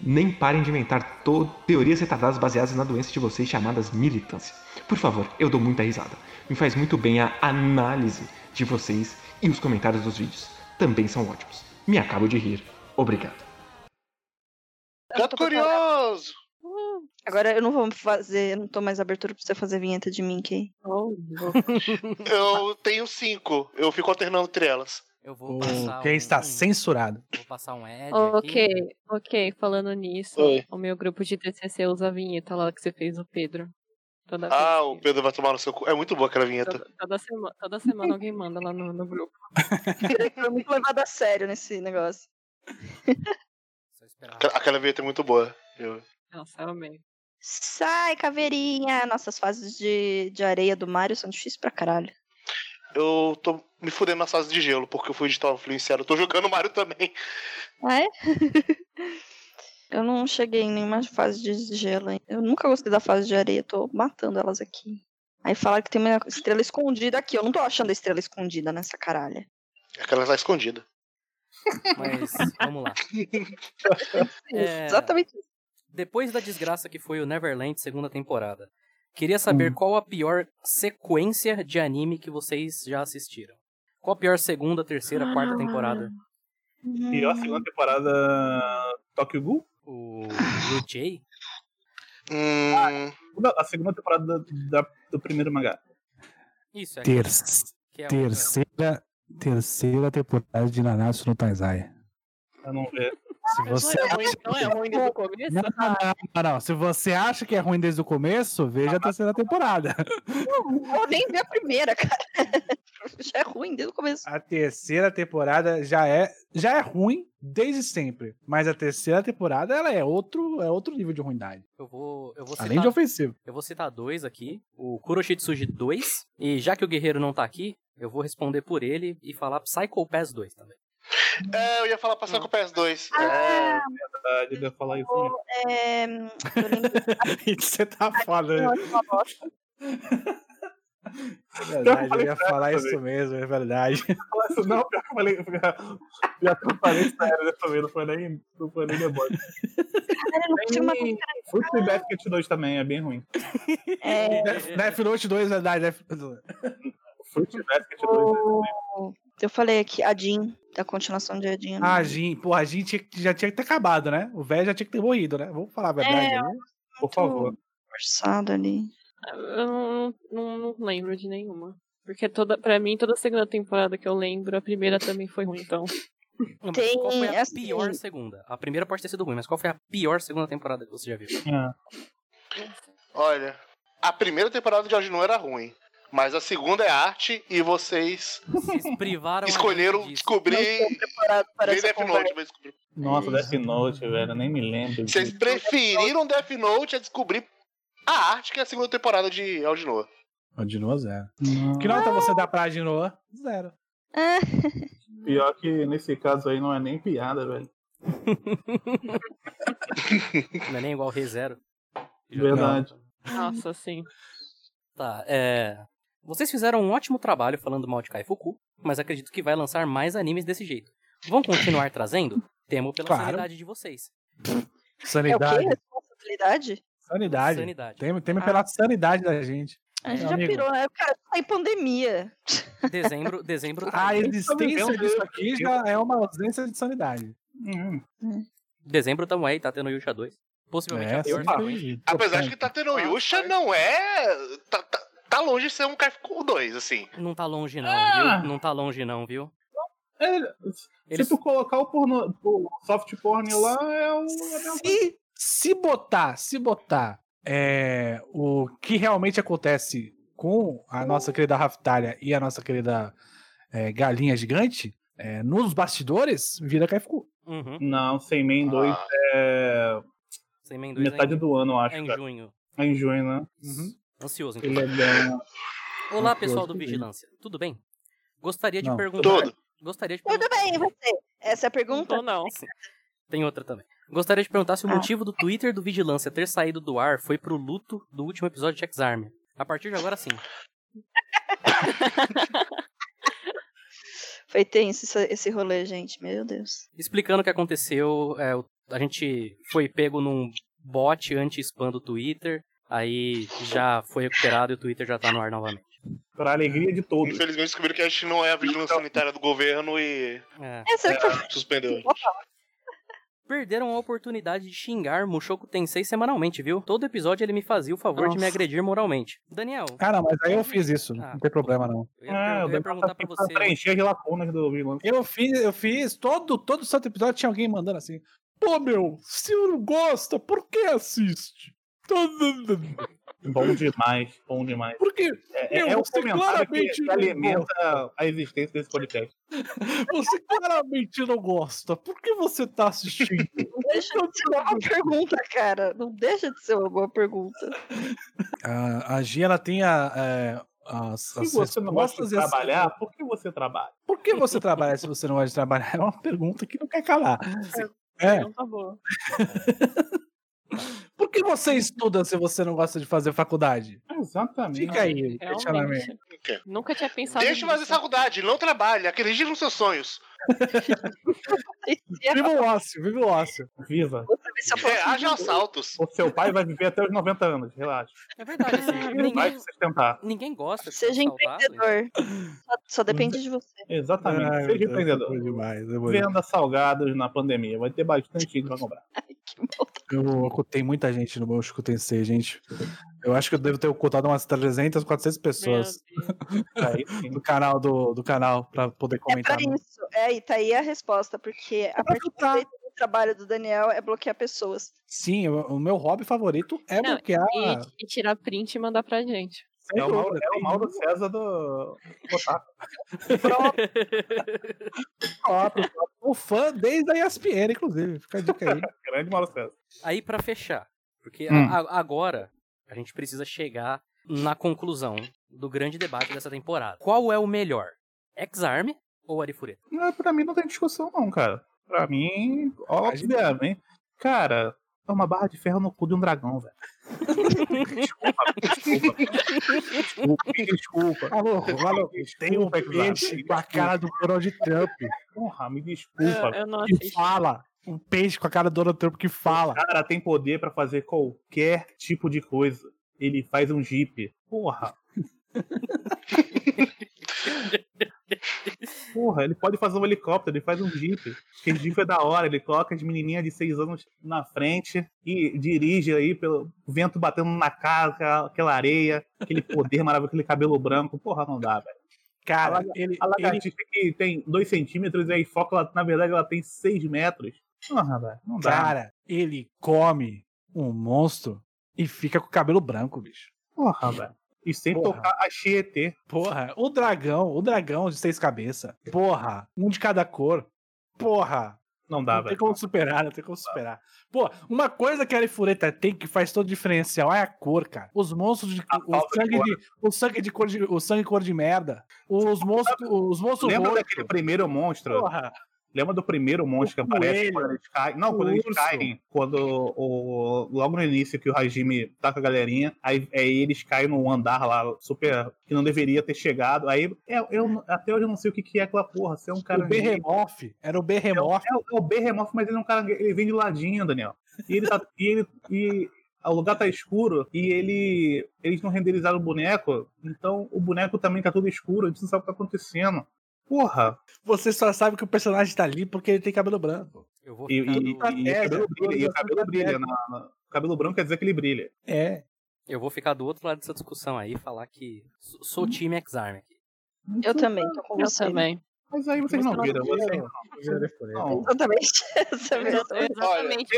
Nem parem de inventar to- teorias retardadas baseadas na doença de vocês chamadas militância. Por favor, eu dou muita risada. Me faz muito bem a análise de vocês e os comentários dos vídeos. Também são ótimos. Me acabo de rir. Obrigado. Gato curioso! Agora eu não vou fazer, eu não tô mais abertura pra você fazer vinheta de Mickey. Oh, Eu tenho cinco. Eu fico alternando entre elas. Eu vou O passar Ken um, está censurado. Vou passar um ad ok, aqui. ok. Falando nisso, Oi. o meu grupo de TCC usa a vinheta lá que você fez, o Pedro. Toda vez Ah, que- o Pedro vai tomar no seu cu. É muito boa aquela vinheta. Toda, toda semana, toda semana alguém manda lá no, no grupo. Foi muito levado a sério nesse negócio. Só esperar. Aquela- Aquela vinheta é muito boa. Eu- Nossa, eu amei. Sai, caveirinha! Nossas fases de, de areia do Mario são difíceis pra caralho. Eu tô me fudendo nas fases de gelo, porque eu fui digital influenciado. Eu tô jogando Mario também. Ah, é? eu não cheguei em nenhuma fase de gelo ainda. Eu nunca gostei da fase de areia, tô matando elas aqui. Aí falaram que tem uma estrela escondida aqui. Eu não tô achando a estrela escondida nessa caralha. Aquela tá escondida. Mas vamos lá. É, Exatamente isso. Depois da desgraça que foi o Neverland segunda temporada, queria saber qual a pior sequência de anime que vocês já assistiram. Qual a pior segunda, terceira, quarta temporada? Pior segunda temporada Tokyo Ghoul? O Jay? Hum, Não, A segunda temporada da- da- do primeiro mangá. Isso, é Ter que é terceira, terceira temporada de Nanatsu no Taizai. Eu não ver. Se você não, é acha ruim, não é ruim desde o começo? Não, não, não, não. Se você acha que é ruim desde o começo, veja a terceira temporada. Não vou nem ver a primeira, cara. Já é ruim desde o começo. A terceira temporada já é, já é ruim desde sempre. Mas a terceira temporada ela é outro, é outro nível de ruindade. Eu vou, eu vou citar, Além de ofensivo. eu vou citar dois aqui. O Kuroshitsuji 2. E já que o Guerreiro não tá aqui, eu vou responder por ele e falar Psycho Pass 2 também. É, eu ia falar passar com o PS2. Ah, É, verdade, ele ia falar isso mesmo. É, eu lembro Você tá falando. de bosta. É verdade, eu ia falei falar isso mesmo, é verdade. Isso não, pior que eu falei. Já que eu falei sério dessa vez, não foi nem, não foi nem deboche. Cara, eu não consigo mais Tem Fruit Basket 2 também, é bem ruim. É, Death, Death Note 2, é verdade. Death... Fruit Basket 2 é o- eu falei aqui, a Jean, da continuação de Adin. Ah, a Jin, porra, a Jin tinha já tinha que ter acabado, né? O velho já tinha que ter morrido, né? Vamos falar a verdade. É, né? por favor. forçado ali. Eu não, não, não lembro de nenhuma. Porque toda, pra mim, toda segunda temporada que eu lembro, a primeira também foi ruim, então. Não, Tem, qual foi a assim- pior segunda? A primeira pode ter sido ruim, mas qual foi a pior segunda temporada que você já viu? É. olha, a primeira temporada de Alginu era ruim. Mas a segunda é arte e vocês Vocês privaram escolheram descobrir. Nem Death. Note, mas descobrir. Nossa, Death Note, velho, nem me lembro. Vocês disso. preferiram Death Note a descobrir a arte que é a segunda temporada de Alginu. Continua zero. Não. Que nota você dá pra Aginoa? Zero. Pior que nesse caso aí não é nem piada, velho. Não é nem igual ReZero. Verdade. Nossa, sim. Tá, é. Vocês fizeram um ótimo trabalho falando mal de Kaifuku, mas acredito que vai lançar mais animes desse jeito. Vão continuar trazendo? Temo pela Claro. sanidade de vocês. É o Sanidade. quê? Responsabilidade? Sanidade. Sanidade. Teme, teme Ah. pela sanidade da gente. A gente Meu já amigo. pirou, né? Cara, tá em pandemia. Dezembro, dezembro tá A aí. existência disso isso. aqui já é uma ausência de sanidade. Hum. Dezembro tamo aí, tá tendo Yusha 2. Possivelmente a pior Apesar de que Tateno Yusha não é. Tá, tá, tá longe de ser um Kaifuku 2, assim. Não tá longe não, Ah. viu? Não tá longe não, viu? É, Eles- Se tu colocar o, porno, o soft porn lá, é o. Se, se botar, se botar é, o que realmente acontece com a nossa querida Raftalha e a nossa querida é, galinha gigante, é, nos bastidores, vira KFQ. Uhum. Não, sem main 2 Ah. é Sem Men 2 metade é em, do ano, eu é acho. em cara. junho. É em junho, né? Ansioso, Ele inclusive. é bem. Olá, ansioso pessoal do. Vigilância. Tudo bem? Gostaria de Não. perguntar. Tudo. Gostaria de Tudo perguntar. bem, e você? Essa é a pergunta? Ou não. Tem outra também. Gostaria de perguntar se o motivo do Twitter do Vigilância ter saído do ar foi pro luto do último episódio de X-Army. A partir de agora, sim. Foi tenso esse, esse rolê, gente. Meu Deus. Explicando o que aconteceu, é, a gente foi pego num bot anti-spam do Twitter, aí já foi recuperado e o Twitter já tá no ar novamente. Pra alegria de todos. Infelizmente descobriram que a gente não é a vigilância sanitária do governo e É. Essa é, suspendeu. Perderam a oportunidade de xingar Mushoku Tensei semanalmente, viu? Todo episódio ele me fazia o favor de me Nossa. agredir moralmente. Daniel, Cara, mas aí eu fiz isso, Ah. não tem problema não. eu ia, É, o eu ia perguntar pra você. preencher as lacunas do vigilante. Eu fiz, eu fiz, todo, todo santo episódio tinha alguém mandando assim. Pô, meu, se não gosta, por que assiste? Bom demais, bom demais. Porque É, é- Meu, é o você comentário que, claramente que não alimenta a existência desse podcast. você claramente não gosta. Por que você tá assistindo? não deixa de ser uma boa pergunta, cara. Não deixa de ser uma boa pergunta. A, a Gia, ela tem a, é, as, Se as você não gosta de as- trabalhar, por que você trabalha? Por que você trabalha se você não gosta de trabalhar? É uma pergunta que não quer calar. É. Então tá bom. Por que você estuda se você não gosta de fazer faculdade? Exatamente. Fica aí, o questionamento. Nunca tinha pensado Deixa de fazer faculdade, não trabalhe, acredite nos seus sonhos. Viva o ócio, viva o ócio. Viva. Você vai ser a próxima Reaja a assaltos. O seu pai vai viver até os 90 anos, relaxa. É verdade, assim, ninguém, sustentar. ninguém gosta de Seja assaltado, empreendedor. Só, só depende de você. Exatamente. Ai, Seja empreendedor. é demais, é Venda salgados na pandemia. Vai ter bastante gente pra comprar. Eu ocultei muita gente no meu Shukutensei, gente. Eu acho que eu devo ter ocultado umas 300, 400 Meu pessoas. Aí do canal do, do canal pra poder É comentar. pra isso. É, e tá aí a resposta, porque a chutar. perfeita do trabalho do Daniel é bloquear pessoas. Sim, o, o meu hobby favorito é Não, bloquear. E, e tirar print e mandar pra gente. sem É o Mauro, é o. César do Otaku. Próprio, próprio. O fã desde a ESPN, inclusive. Fica a dica aí. Grande Mauro César. Aí pra fechar, porque Hum. a- agora a gente precisa chegar na conclusão do grande debate dessa temporada. Qual é o melhor? X-Arm ou Arifureta? Não, pra mim não tem discussão, não, cara. Pra mim, obviamente. Cara, é uma barra de ferro no cu de um dragão, velho. desculpa, desculpa. Desculpa, desculpa. Alô, alô, tem um peixe com a cara do Donald Trump Porra, me Eu, desculpa. eu não que fala. Um peixe com a cara do Donald Trump que fala. O cara tem poder pra fazer qualquer tipo de coisa. Ele faz um jeep. Porra. Porra, ele pode fazer um helicóptero, ele faz um jeep. Aquele jeep é da hora, ele coloca as menininhas de 6 anos na frente e dirige aí pelo vento batendo na cara, aquela, areia, aquele poder maravilhoso, aquele cabelo branco. Porra, não dá, velho. Cara, A ele, A ele lagartixa que tem 2 centímetros e aí foca, ela, na verdade, ela tem 6 metros. Porra, velho, não dá. Cara, ele come um monstro e fica com o cabelo branco, bicho. Porra, velho. E sem Porra. tocar a Chietê. Porra, o dragão, o dragão de seis cabeças. Porra, um de cada cor. Porra, Não dá, não tem velho. como superar, não tem como superar. Pô, uma coisa que a Arifureta tem que faz todo diferencial é a cor, cara. Os monstros de. A O de sangue cor. de, o sangue de cor de. O sangue cor de merda. Os monstros. Os monstros Lembra daquele primeiro monstro? Porra. Lembra do primeiro monstro que aparece coelho. quando eles caem? Não, O quando eles urso. caem. Quando o, logo no início que o Hajime tá com a galerinha, aí, aí eles caem num andar lá super. que não deveria ter chegado. Aí é, eu até hoje eu não sei o que, que é aquela porra. Você é um cara. O Behemoth. Era o Behemoth. É, o- é o Behemoth, mas ele é um cara. Ele vem de ladinho, Daniel. E ele tá. e ele. E, o lugar tá escuro e ele. Eles não renderizaram o boneco, então o boneco também tá tudo escuro, a gente não sabe o que tá acontecendo. Porra! Você só sabe que o personagem tá ali porque ele tem cabelo branco. Eu vou E, ficar, e, do, e o cabelo brilha, e o cabelo brilha. na- na- o cabelo branco quer dizer que ele brilha. É. eu vou ficar do outro lado dessa discussão aí e falar que sou- sou time X-Arm aqui. Eu também, tô com Eu você. também. Mas aí vocês não viram. Vocês não. Exatamente. É. Exatamente.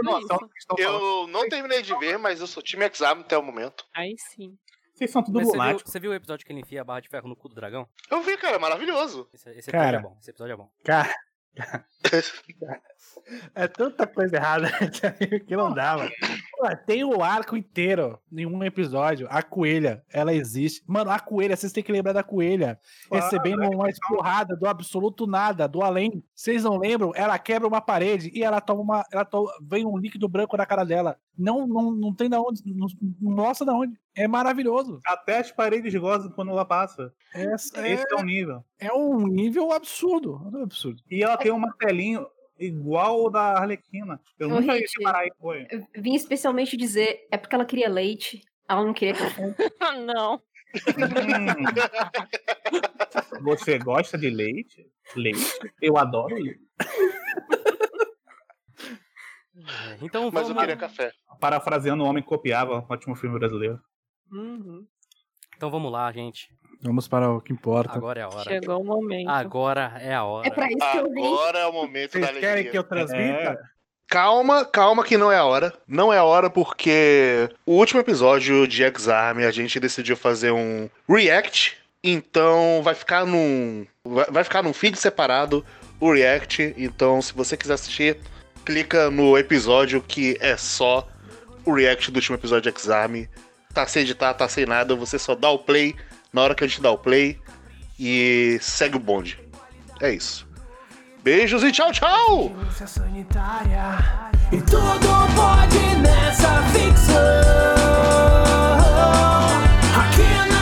Eu não terminei de ver, mas eu sou time exame até o momento. Aí sim. Vocês são tudo Mas você viu, lunáticos. você viu o episódio que ele enfia a barra de ferro no cu do dragão? Eu vi, cara, maravilhoso. Esse, esse Cara. episódio é bom. Esse episódio é bom. Cara. É tanta coisa errada que não dá, mano. Pô, Tem o arco inteiro em um episódio. A coelha, ela existe. Mano, a coelha, vocês têm que lembrar da coelha. Claro, recebendo uma esporrada do absoluto nada, do além. Vocês não lembram? Ela quebra uma parede e ela toma uma. Ela to- vem um líquido branco na cara dela. Não, não, não tem da onde. Não, não mostra da onde. É maravilhoso. Até as paredes gozam quando ela passa. Essa é, Esse é o nível. é um nível absurdo. É um absurdo. E ela tem um martelinho igual o da Arlequina. Eu Ô, nunca ia Hit. separar aí, foi. Eu vim especialmente dizer, é porque ela queria leite, ela não queria café. Não. Hum. Você gosta de leite? Leite? Eu adoro leite. É, então Mas eu vamos, queria café. Parafraseando o homem copiava, um ótimo filme brasileiro. Uhum. Então vamos lá, gente. Vamos para o que importa. Agora é a hora. Chegou o momento. Agora é a hora. É pra isso que eu vim. Agora é o momento da Vocês alegria. querem que eu transmita? Calma, calma que não é a hora. Não é a hora porque o último episódio de X-Arm a gente decidiu fazer um react. Então vai ficar num. Vai vai ficar num feed separado o react. Então, se você quiser assistir, clica no episódio que é só o react do último episódio de X-Arm tá sem editar, tá sem nada, você só dá o play na hora que a gente dá o play e segue o bonde. É isso. Beijos e tchau, tchau! E tudo pode nessa ficção. Aqui